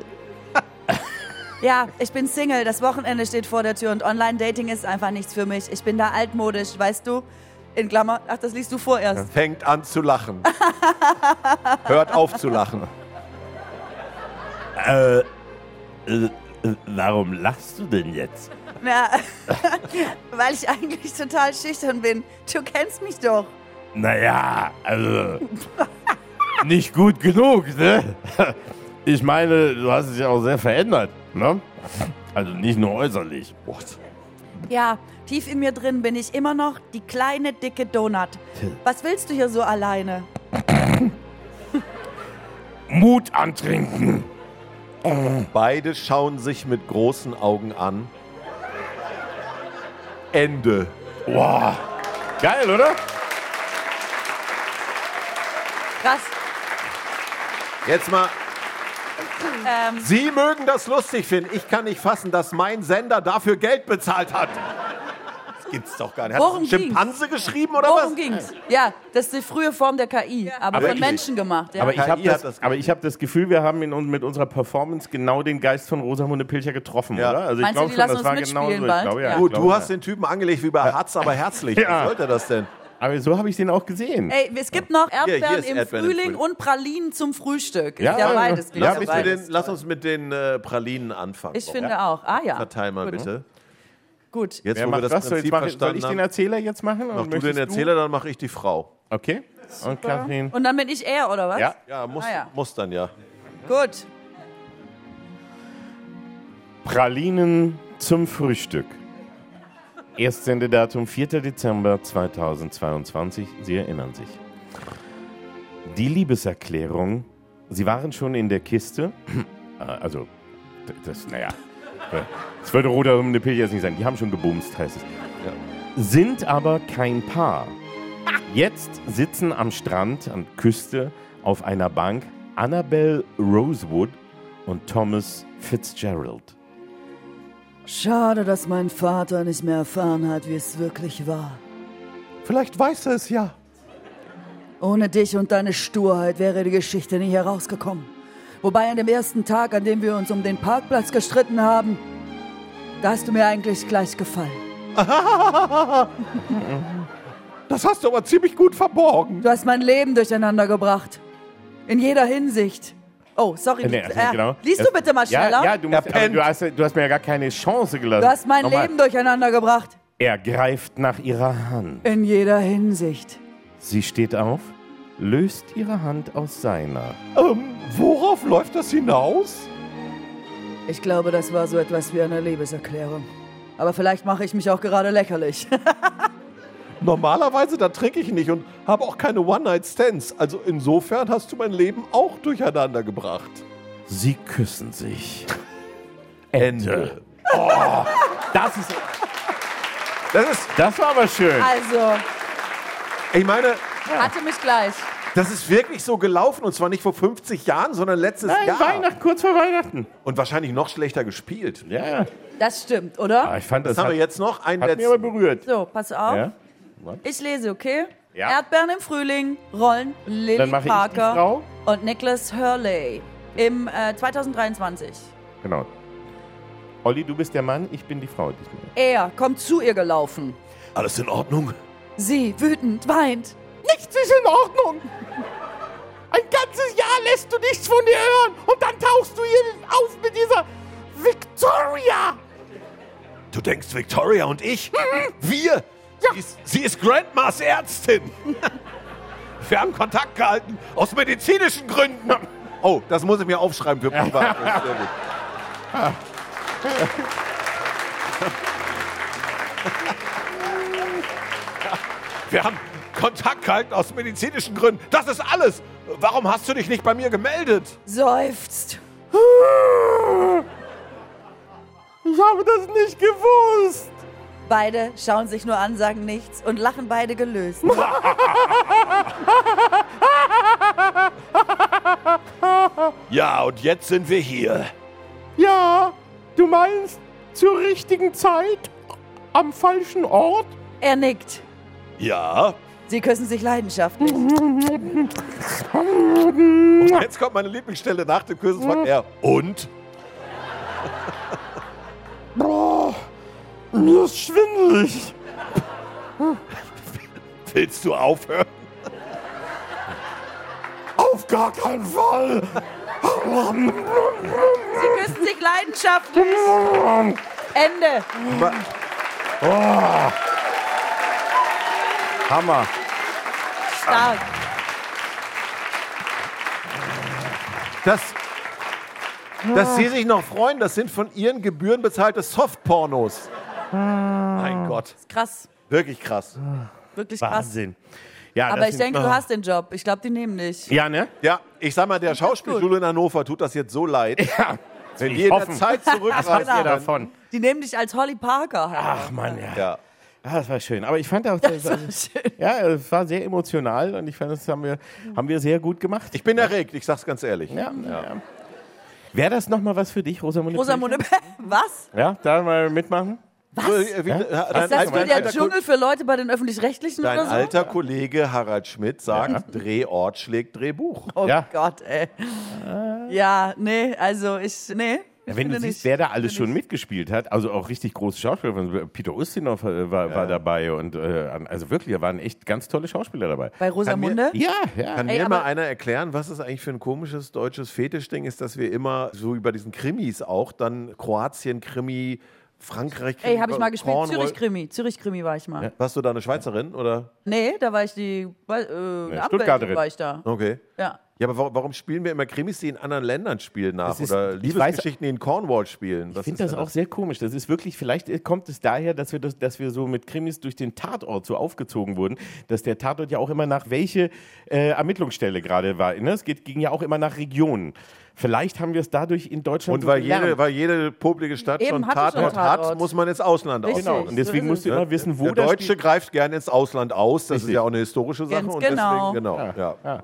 Ja, ich bin Single, das Wochenende steht vor der Tür und Online-Dating ist einfach nichts für mich. Ich bin da altmodisch, weißt du? In Klammer, ach, das liest du vorerst. Fängt an zu lachen. Hört auf zu lachen. Äh, äh, äh, warum lachst du denn jetzt? Na, weil ich eigentlich total schüchtern bin. Du kennst mich doch. Naja, also. nicht gut genug, ne? Ich meine, du hast dich ja auch sehr verändert, ne? Also nicht nur äußerlich. Ja, tief in mir drin bin ich immer noch die kleine, dicke Donut. Was willst du hier so alleine? Mut antrinken. Beide schauen sich mit großen Augen an. Ende. Wow. Geil, oder? Krass. Jetzt mal, Ähm, Sie mögen das lustig finden. Ich kann nicht fassen, dass mein Sender dafür Geld bezahlt hat. Das gibt's doch gar nicht. Hat Worum Schimpanse geschrieben oder worum was? ging's? Ja, das ist die frühe Form der KI, aber, Aber von ich- Menschen gemacht. Ja. Aber ich habe das, das aber ich hab das Gefühl, wir haben in, uns- mit unserer Performance genau den Geist von Rosamunde Pilcher getroffen, Ja. oder? Also Meinst ich die glaube lassen schon, das uns war genau mitspielen so. bald? Ich glaube, ja, Ja. Gut, du hast ja. den Typen angelegt wie bei Hatz, aber herzlich. Ja. Wie sollte das denn? Aber so habe ich den auch gesehen. Ey, es gibt noch Erdbeeren ist im Erdbeeren im Frühling Frühling. und Pralinen zum Frühstück. Ja, ist ja ja, beides. ja. geht Ja, ja Lass, uns den, lass uns mit den äh, Pralinen anfangen. Ich finde auch. Ah ja. Verteil mal bitte. Gut. Jetzt, Wer wo wir macht das? Soll, Prinzip jetzt mach, soll ich den Erzähler jetzt machen? mach du den Erzähler, dann mache ich die Frau. Okay. Und Kathrin? Und dann bin ich er, oder was? Ja. Ja, muss, Ah, ja. muss dann ja. Gut. Pralinen zum Frühstück. Erstsendedatum 4. Dezember 2022. Sie erinnern sich. Die Liebeserklärung. Sie waren schon in der Kiste. Äh, Also, das, naja. äh, Das würde Roter um eine Pilze jetzt nicht sein. Die haben schon gebumst, heißt es. Sind aber kein Paar. Jetzt sitzen am Strand, an Küste, auf einer Bank Annabelle Rosewood und Thomas Fitzgerald. Schade, dass mein Vater nicht mehr erfahren hat, wie es wirklich war. Vielleicht weiß er es ja. Ohne dich und deine Sturheit wäre die Geschichte nie herausgekommen. Wobei an dem ersten Tag, an dem wir uns um den Parkplatz gestritten haben, da hast du mir eigentlich gleich gefallen. Das hast du aber ziemlich gut verborgen. Du hast mein Leben durcheinander gebracht. In jeder Hinsicht. Oh, sorry. Nee, äh, genau. Liest du bitte mal schneller? Ja, ja du, musst, du, hast, du hast mir ja gar keine Chance gelassen. Du hast mein Nochmal. Leben durcheinander gebracht. Er greift nach ihrer Hand. In jeder Hinsicht. Sie steht auf, löst ihre Hand aus seiner. Ähm, worauf läuft das hinaus? Ich glaube, das war so etwas wie eine Liebeserklärung. Aber vielleicht mache ich mich auch gerade lächerlich. Normalerweise, da trinke ich nicht und habe auch keine One-Night-Stands. Also insofern hast du mein Leben auch durcheinander gebracht. Sie küssen sich. Ende. Das ist. Das ist, Das war aber schön. Also, ich meine, hatte mich gleich. das ist wirklich so gelaufen und zwar nicht vor 50 Jahren, sondern letztes Nein, Jahr. Weihnachten, kurz vor Weihnachten. Und wahrscheinlich noch schlechter gespielt. Ja, ja. Das stimmt, oder? Aber ich fand, das Was haben hat, wir jetzt noch? Ein hat mich aber letzten. berührt. So, pass auf. Ja? Ich lese, okay? Ja. Erdbeeren im Frühling, Rollen Lily Dann mache ich die Parker Frau. und Nicholas Hurley im äh, 2023. Genau. Olli, du bist der Mann, ich bin die Frau diesmal. Er kommt zu ihr gelaufen. Alles in Ordnung? Sie, wütend, weint. Nichts ist in Ordnung. Ein ganzes Jahr lässt du nichts von dir hören und dann tauchst du hier auf mit dieser Victoria. Du denkst, Victoria und ich? Wir? Sie, ist, sie ist Grandmas Ärztin. Wir haben Kontakt gehalten aus medizinischen Gründen. Oh, das muss ich mir aufschreiben für privat. Sehr gut. Wir haben Kontakt gehalten aus medizinischen Gründen. Das ist alles. Warum hast du dich nicht bei mir gemeldet? Seufzt. Ich habe das nicht gewusst. Beide schauen sich nur an, sagen nichts und lachen beide gelöst. Ja, und jetzt sind wir hier. Ja, du meinst zur richtigen Zeit am falschen Ort? Er nickt. Ja. Sie küssen sich leidenschaftlich. Und jetzt kommt meine Lieblingsstelle nach dem Küssen, fragt er, und? Mir ist schwindelig. Willst du aufhören? Auf gar keinen Fall. Sie küssen sich leidenschaftlich. Ende. Hammer. Stark. Das, dass Sie sich noch freuen, das sind von Ihren Gebühren bezahlte Softpornos. Mein Gott, Krass. wirklich krass. Wirklich krass. Wahnsinn. Ja, Aber das ich sind- denke, du hast den Job. Ich glaube, die nehmen dich. Ja, ne? Ja, ich sag mal, der Schauspielschule in Hannover tut das jetzt so leid. Ja. Wenn die in der hoffen. Zeit Was zurückreisen habt ihr Genau. davon? Die nehmen dich als Holly Parker. Ach Mann, ja. Ja. Ja, das war schön. Aber ich fand auch, das, Das war schön. ja, es war sehr emotional und ich fand, das haben wir, haben wir sehr gut gemacht. Ich bin erregt, ich sag's ganz ehrlich. ja, ja. Wäre das nochmal was für dich, Rosamunde? Rosamunde, was? Ja, da mal mitmachen? Äh, wie- äh, Ist Dein, das wie der Dschungel für Leute bei den Öffentlich-Rechtlichen dein oder so? alter Kollege Harald Schmidt sagt, Drehort schlägt Drehbuch. Oh Ja. Gott, ey. Ja, nee, also ich, nee. Ja, ich wenn du siehst, nicht. wer da alles schon nicht. mitgespielt hat, also auch richtig große Schauspieler, Peter Ustinov äh, war, war dabei und äh, also wirklich, da waren echt ganz tolle Schauspieler dabei. Bei Rosamunde? Ja, ja. Kann Ey, mir mal einer erklären, was es eigentlich für ein komisches deutsches Fetischding ist, dass wir immer, so wie bei diesen Krimis auch, dann Kroatien-Krimi, Frankreich-Krimi, Ey, habe ich mal gespielt. Cornwall- Zürich-Krimi. Zürich-Krimi war ich mal. Warst du da eine Schweizerin oder? Nee, da war ich die, äh, eine Stuttgarterin. War ich da. Okay. Ja. Ja, aber warum, warum spielen wir immer Krimis, die in anderen Ländern spielen nach? Das ist- oder ich Liebesgeschichten, die in Cornwall spielen? Ich Was finde ist das auch sehr komisch. Das ist wirklich, vielleicht kommt es daher, dass wir, das, dass wir so mit Krimis durch den Tatort so aufgezogen wurden, dass der Tatort ja auch immer nach welche äh, Ermittlungsstelle gerade war. Ne? Es geht, ging ja auch immer nach Regionen. Vielleicht haben wir es dadurch in Deutschland Und so weil gelernt. jede, weil jede publike Stadt Eben, schon hatte schon Tatort hat, Tatort. muss man ins Ausland aus. Genau, und deswegen So ist musst du immer wissen, wo Der das Deutsche spielt. greift gerne ins Ausland aus, das ist Richtig. ja auch eine historische Sache. Ganz und genau. deswegen, genau. Ja. Ja.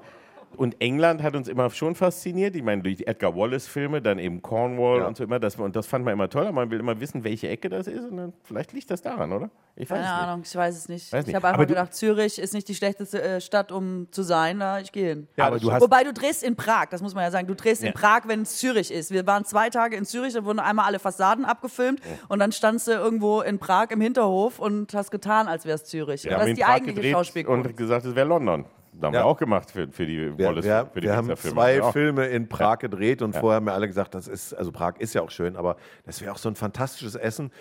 Und England hat uns immer schon fasziniert. Ich meine, durch die Edgar Wallace-Filme, dann eben Cornwall Ja. und so immer. Das, und das fand man immer toll. Aber man will immer wissen, welche Ecke das ist. Und dann, vielleicht liegt das daran, oder? Ich weiß Keine es nicht. Ahnung, ich weiß es nicht. Weiß Ich habe einfach gedacht, Zürich ist nicht die schlechteste äh, Stadt, um zu sein. Da ich gehe hin. Ja, aber du hast, Wobei du drehst in Prag, das muss man ja sagen. Du drehst Ja. in Prag, wenn es Zürich ist. Wir waren zwei Tage in Zürich, da wurden einmal alle Fassaden abgefilmt und dann standst du irgendwo in Prag im Hinterhof und hast getan, als wäre es Zürich. haben das in ist die Prag eigentliche gedreht Schauspielkunst. und gesagt, es wäre London. Das haben Ja. wir auch gemacht für, für die Wir, Wallace. wir, für die wir haben zwei Ja. Filme in Prag gedreht und vorher haben wir alle gesagt, das ist, also Prag ist ja auch schön, aber das wäre auch so ein fantastisches Essen.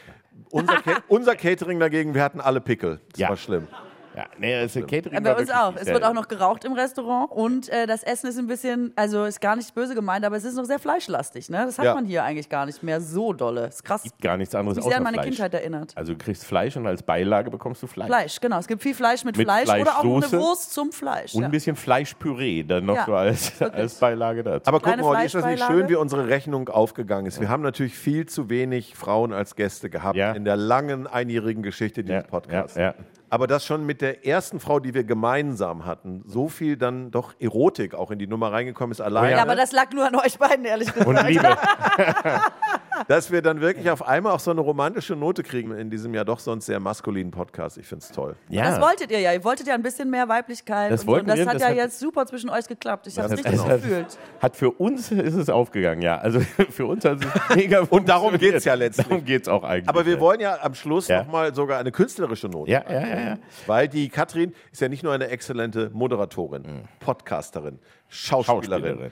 Unser, unser Catering dagegen, wir hatten alle Pickel. Das Ja. war schlimm. Ja, nee, das Catering Ja, bei war uns auch. Es wird auch noch geraucht im Restaurant und äh, das Essen ist ein bisschen, also ist gar nicht böse gemeint, aber es ist noch sehr fleischlastig. Ne? Das hat Ja. man hier eigentlich gar nicht mehr so dolle. Ist krass. gibt gar nichts anderes Mich sehr an meine Fleisch. Kindheit erinnert. Also du kriegst Fleisch und als Beilage bekommst du Fleisch. Fleisch, genau. Es gibt viel Fleisch mit, Mit Fleisch oder auch eine Wurst zum Fleisch. Und ja. ein bisschen Fleischpüree dann noch Ja, so als, als Beilage dazu. Aber guck mal, ist das nicht schön, wie unsere Rechnung aufgegangen ist? Wir haben natürlich viel zu wenig Frauen als Gäste gehabt Ja. in der langen einjährigen Geschichte dieses ja, Podcasts. Ja, ja. Aber das schon mit der ersten Frau, die wir gemeinsam hatten, so viel dann doch Erotik auch in die Nummer reingekommen ist, alleine, ja, aber das lag nur an euch beiden, ehrlich gesagt. Und Liebe. dass wir dann wirklich auf einmal auch so eine romantische Note kriegen in diesem ja doch sonst sehr maskulinen Podcast. Ich finde es toll. ja. Das wolltet ihr ja. Ihr wolltet ja ein bisschen mehr Weiblichkeit. Das und wollten Und das wir, hat das ja hat- jetzt super zwischen euch geklappt. Ich habe es richtig hat- gefühlt. Hat für uns ist es aufgegangen, ja. Also für uns hat es mega Und darum funktioniert. geht's ja letztlich. Darum geht es auch eigentlich. Aber wir wollen ja am Schluss Ja. nochmal sogar eine künstlerische Note. Ja, ja, ja, ja. Weil die Katrin ist ja nicht nur eine exzellente Moderatorin, Podcasterin, Schauspielerin, Schauspielerin.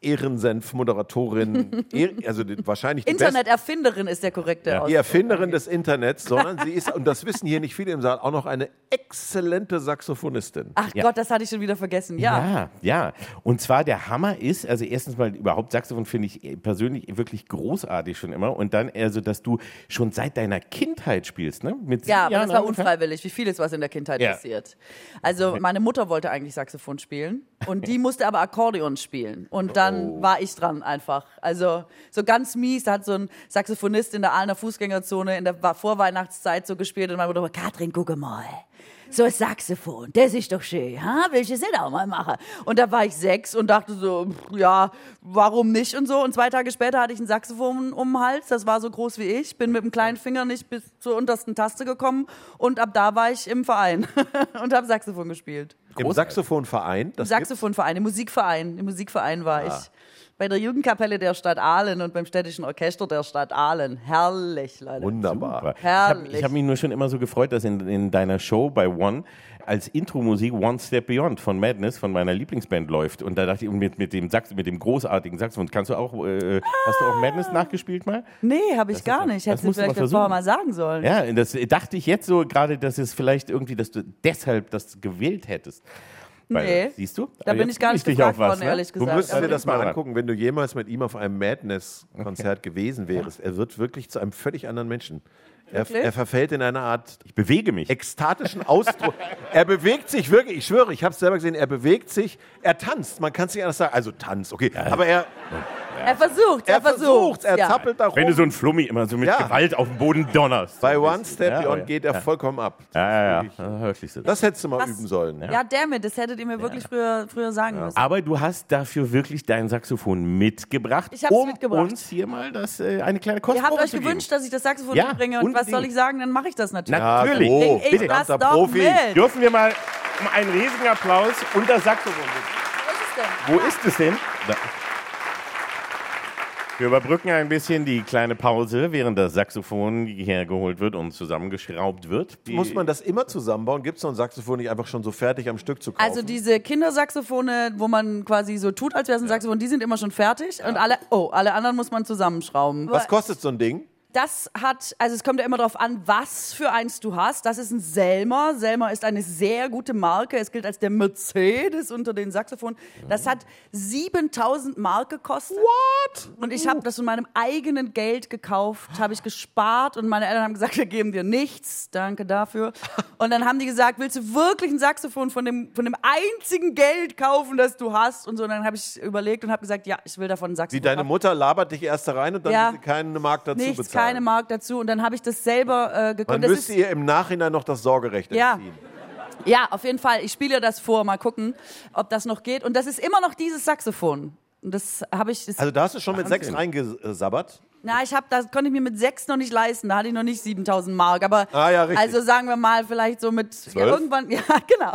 Ehrensenf-Moderatorin, eh- also die, wahrscheinlich die, beste, Internet-Erfinderin ist der korrekte Ja. die Ausdruck. Erfinderin des Internets, sondern sie ist, und das wissen hier nicht viele im Saal, auch noch eine exzellente Saxophonistin. Ach Gott, das hatte ich schon wieder vergessen. Ja. Ja, ja. Und zwar der Hammer ist, also erstens mal überhaupt Saxophon finde ich persönlich wirklich großartig schon immer. Und dann also, dass du schon seit deiner Kindheit spielst, ne? Mit Ja, aber Jahren das war unfreiwillig, wie vieles, was in der Kindheit Ja. passiert. Also meine Mutter wollte eigentlich Saxophon spielen und die musste aber Akkordeon spielen. Und dann Oh. war ich dran einfach. Also so ganz mies, da hat so ein Saxophonist in der Aalener Fußgängerzone in der Vorweihnachtszeit so gespielt und meine Mutter war, Katrin, gucke mal. So ein Saxophon, das ist doch schön, ha? Willst du das nicht auch mal machen? Und da war ich sechs und dachte so, pff, ja, warum nicht und so. Und zwei Tage später hatte ich ein Saxophon um den Hals, das war so groß wie ich, bin mit dem kleinen Finger nicht bis zur untersten Taste gekommen und ab da war ich im Verein und habe Saxophon gespielt. Im Saxophonverein, Im? Saxophonverein, im Musikverein, im Musikverein war ich. Bei der Jugendkapelle der Stadt Aalen und beim städtischen Orchester der Stadt Aalen. Herrlich, Leute. Wunderbar. Super. Herrlich. Ich habe hab mich nur schon immer so gefreut, dass in, in deiner Show bei One als Intro-Musik One Step Beyond von Madness, von meiner Lieblingsband, läuft. Und da dachte ich, mit, mit, dem, Sax, mit dem großartigen Saxophon, kannst du auch, äh, hast du auch Madness nachgespielt mal? Nee, habe ich gar nicht. das Hättest du musst du mal vielleicht das vorher mal sagen sollen. Ja, das dachte ich jetzt so gerade, dass es vielleicht irgendwie, dass du deshalb das gewählt hättest. Weil, Nee. Siehst du? Da bin ich gar nicht gefragt was, worden, ne? ehrlich Du gesagt. müsstest Aber dir das mal angucken, wenn du jemals mit ihm auf einem Madness-Konzert gewesen wärst. Er wird wirklich zu einem völlig anderen Menschen. Er, er verfällt in eine Art Ich bewege mich. ekstatischen Ausdruck. er bewegt sich wirklich, ich schwöre, ich habe es selber gesehen, er bewegt sich, er tanzt, man kann es nicht anders sagen. Also Tanz, okay. Aber er, Er versucht, er, er versucht, er ja. zappelt da rum. Wenn du so ein Flummi immer so mit Ja. Gewalt auf den Boden donnerst. Bei One. Step Ja, Beyond ja. geht er vollkommen ab. Ja, ja, ja. Wirklich so. Das hättest du mal Was? üben sollen. Ja, damit, das hättet ihr mir wirklich früher, früher sagen müssen. Aber du hast dafür wirklich dein Saxophon mitgebracht, Ich hab's um mitgebracht. uns hier mal das, äh, eine kleine Ihr Kostprobe habt euch zu geben. gewünscht, dass ich das Saxophon Ja, mitbringe und was soll ich sagen, dann mache ich das natürlich. Natürlich. oh, ich das verdammter doch Profi. mit. Dürfen wir mal um einen riesigen Applaus und das Saxophon bitten. Wo ist es denn? Wo ist es denn? Da. Wir überbrücken ein bisschen die kleine Pause, während das Saxophon hergeholt wird und zusammengeschraubt wird. Die- Muss man das immer zusammenbauen? Gibt es so ein Saxophon nicht einfach schon so fertig am Stück zu kaufen? Also diese Kindersaxophone, wo man quasi so tut, als wäre es ein Saxophon, die sind immer schon fertig und alle, oh, alle anderen muss man zusammenschrauben. Was kostet so ein Ding? Das hat, also es kommt ja immer darauf an, was für eins du hast. Das ist ein Selmer. Selmer ist eine sehr gute Marke. Es gilt als der Mercedes unter den Saxophonen. Das hat 7000 Mark gekostet. What? Und ich habe das von meinem eigenen Geld gekauft, habe ich gespart und meine Eltern haben gesagt, wir geben dir nichts. Danke dafür. Und dann haben die gesagt, willst du wirklich ein Saxophon von dem, von dem einzigen Geld kaufen, das du hast? Und so, und dann habe ich überlegt und habe gesagt, ja, ich will davon ein Saxophon. Wie deine. Mutter labert dich erst da rein und dann Ja. will sie keinen Markt dazu Nichts, bezahlen. Keine Mark dazu. Und dann habe ich das selber äh. Das müsste ist, ihr im Nachhinein noch das Sorgerecht Ja. entziehen. ja, auf jeden Fall. Ich spiele das vor. Mal gucken, ob das noch geht. Und das ist immer noch dieses Saxophon. Und das habe ich. Das, Also da hast du schon mit sechs reingesabbert. Na, ich habe, das konnte ich mir mit sechs noch nicht leisten. Da hatte ich noch nicht 7000 Mark. Aber Ah, ja, also sagen wir mal vielleicht so mit ja, irgendwann. Ja, genau.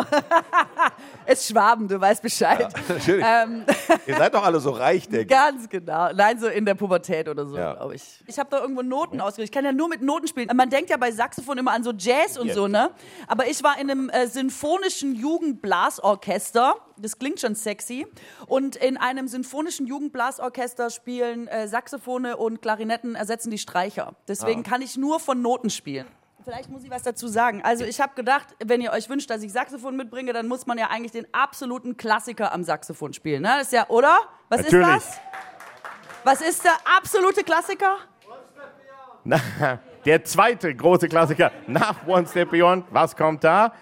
es Schwaben, du weißt Bescheid. Natürlich. Ähm, Ihr seid doch alle so reich, denke ich. Ganz genau. Nein, so in der Pubertät oder so, Ja. glaube ich. Ich habe da irgendwo Noten ausgerichtet. Ich kann ja nur mit Noten spielen. Man denkt ja bei Saxophon immer an so Jazz und so, ne? Aber ich war in einem äh, sinfonischen Jugendblasorchester. Das klingt schon sexy. Und in einem sinfonischen Jugendblasorchester spielen äh, Saxophone und Klarinetten ersetzen die Streicher. Deswegen kann ich nur von Noten spielen. Vielleicht muss ich was dazu sagen. Also ich habe gedacht, wenn ihr euch wünscht, dass ich Saxophon mitbringe, dann muss man ja eigentlich den absoluten Klassiker am Saxophon spielen. Ne? Das ist ja, oder? Was Natürlich. ist das? Was ist der absolute Klassiker? Na, der zweite große Klassiker nach One Step Beyond. Was kommt da?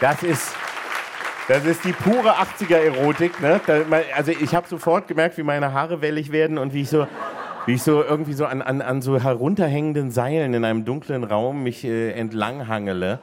Das ist, das ist die pure 80er-Erotik. Ne? Also ich habe sofort gemerkt, wie meine Haare wellig werden und wie ich so, wie ich so irgendwie so an, an, an so herunterhängenden Seilen in einem dunklen Raum mich äh, entlanghangele.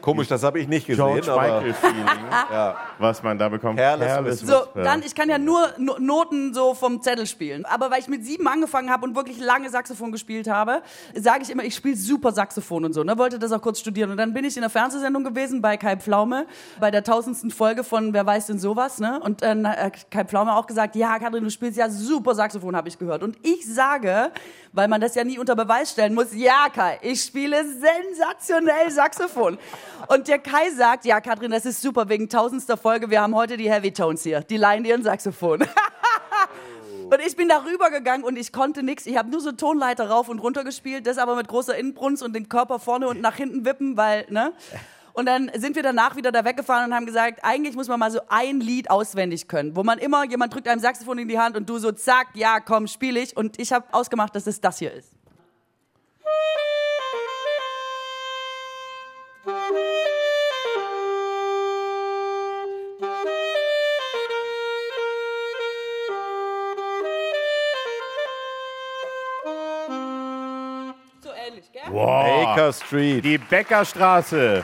Komisch, das habe ich nicht gesehen, George aber Michael-Feeling, was man da bekommt. Careless So, dann, ich kann ja nur No- Noten so vom Zettel spielen. Aber weil ich mit sieben angefangen habe und wirklich lange Saxophon gespielt habe, sage ich immer, ich spiele super Saxophon und so. Ne? Wollte das auch kurz studieren. Und dann bin ich in der Fernsehsendung gewesen bei Kai Pflaume, bei der tausendsten Folge von Wer weiß denn sowas. Ne? Und dann hat Kai Pflaume auch gesagt, ja, Katrin, du spielst ja super Saxophon, habe ich gehört. Und ich sage, weil man das ja nie unter Beweis stellen muss, ja, Kai, ich spiele sensationell Saxophon. Und der Kai sagt, ja, Katrin, das ist super, wegen tausendster Folge, wir haben heute die Heavy Tones hier. Die leihen dir ein Saxophon. Und ich bin da rübergegangen und ich konnte nichts. Ich habe nur so Tonleiter rauf und runter gespielt, das aber mit großer Inbrunst und den Körper vorne und nach hinten wippen, weil, ne? Und dann sind wir danach wieder da weggefahren und haben gesagt, eigentlich muss man mal so ein Lied auswendig können, wo man immer, jemand drückt einem Saxophon in die Hand und du so, zack, ja, komm, spiel ich. Und ich habe ausgemacht, dass es das hier ist. Baker Street. Die Bäckerstraße.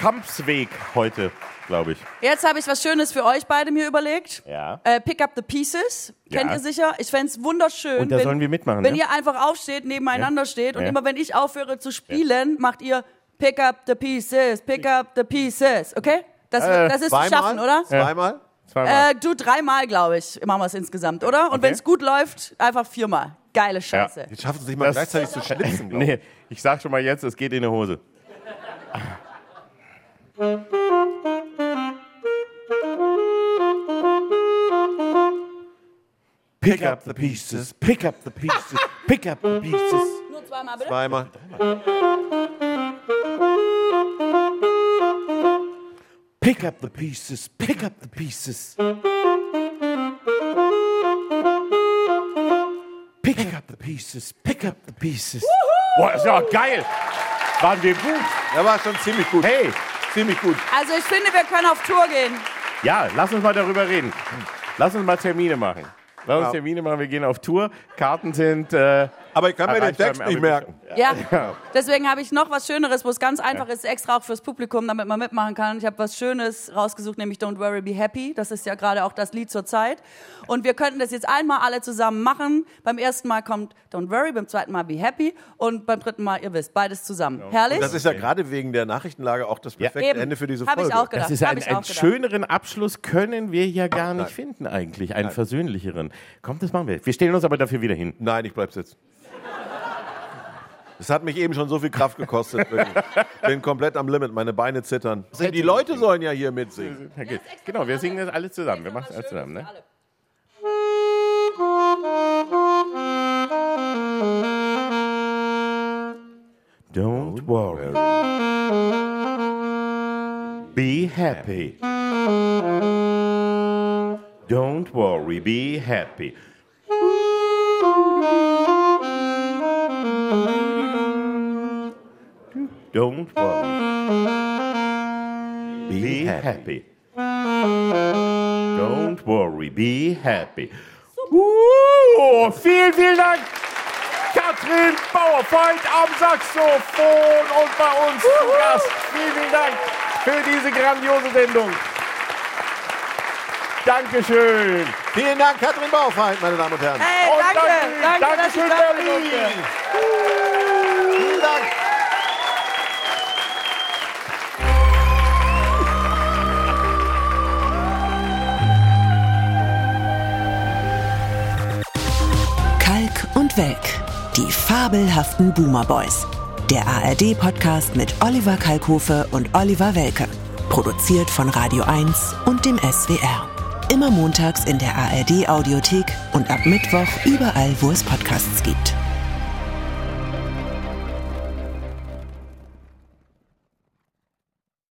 Kampfsweg heute, glaube ich. Jetzt habe ich was Schönes für euch beide mir überlegt. Ja. Äh, Pick up the pieces. Kennt Ja. ihr sicher? Ich fände es wunderschön. Und da wenn, sollen wir mitmachen, Wenn ja? ihr einfach aufsteht, nebeneinander steht und Ja. immer wenn ich aufhöre zu spielen, macht ihr Pick up the pieces, pick up the pieces. Okay? Das, Äh, das ist zu schaffen, oder? Zweimal? Zweimal. Äh, du dreimal, glaube ich, machen wir es insgesamt, oder? Und Okay. wenn es gut läuft, einfach viermal. Geile Scheiße. Jetzt schaffen sie sich mal Das- gleichzeitig zu schlitzen, glaube ich. nee, ich sag schon mal jetzt, es geht in die Hose. Pick up the pieces, pick up the pieces, pick up the pieces. Nur zweimal bitte. Zweimal. Pick up the pieces, pick up the pieces. Pieces, pick up the pieces. Boah, ist ja geil. Waren wir gut. Ja, war schon ziemlich gut. Hey, Ziemlich gut. Also ich finde, wir können auf Tour gehen. ja, lass uns mal darüber reden. Lass uns mal Termine machen. Lass uns. Termine machen, wir gehen auf Tour. Karten sind... Äh, Aber ich kann mir den Text nicht merken. Ja. Ja. Deswegen habe ich noch was Schöneres, wo es ganz einfach ist, extra auch fürs Publikum, damit man mitmachen kann. Ich habe was Schönes rausgesucht, nämlich Don't Worry, Be Happy. Das ist ja gerade auch das Lied zur Zeit. Und wir könnten das jetzt einmal alle zusammen machen. Beim ersten Mal kommt Don't Worry, beim zweiten Mal Be Happy und beim dritten Mal, ihr wisst, beides zusammen. Herrlich? Das ist ja gerade wegen der Nachrichtenlage auch das perfekte Eben. Ende für diese Hab Folge. ich auch gedacht. Das ist hab ein, ich einen auch gedacht. schöneren Abschluss können wir ja gar nicht finden eigentlich. Einen versöhnlicheren. Kommt, das machen wir. Wir stellen uns aber dafür wieder hin. Nein, ich bleib sitzen. Das hat mich eben schon so viel Kraft gekostet. Bin komplett am Limit, meine Beine zittern. Die Leute sollen ja hier mitsingen. Okay. Genau, wir singen das alles zusammen. Wir machen es alles zusammen. Ne? Don't worry. Be happy. Don't worry, be happy. Don't worry. Be happy. Don't worry, be happy. Uh, vielen, vielen Dank. Katrin Bauerfeind am Saxophon und bei uns zu Gast. Vielen, vielen Dank für diese grandiose Sendung. Dankeschön. Vielen Dank, Katrin Baufeind, meine Damen und Herren. Hey, Und danke, danke, danke, Dankeschön. Berlin. Welk. Die fabelhaften Boomer Boys. Der ARD-Podcast mit Oliver Kalkofe und Oliver Welke. Produziert von Radio 1 und dem SWR. Immer montags in der ARD-Audiothek und ab Mittwoch überall, wo es Podcasts gibt.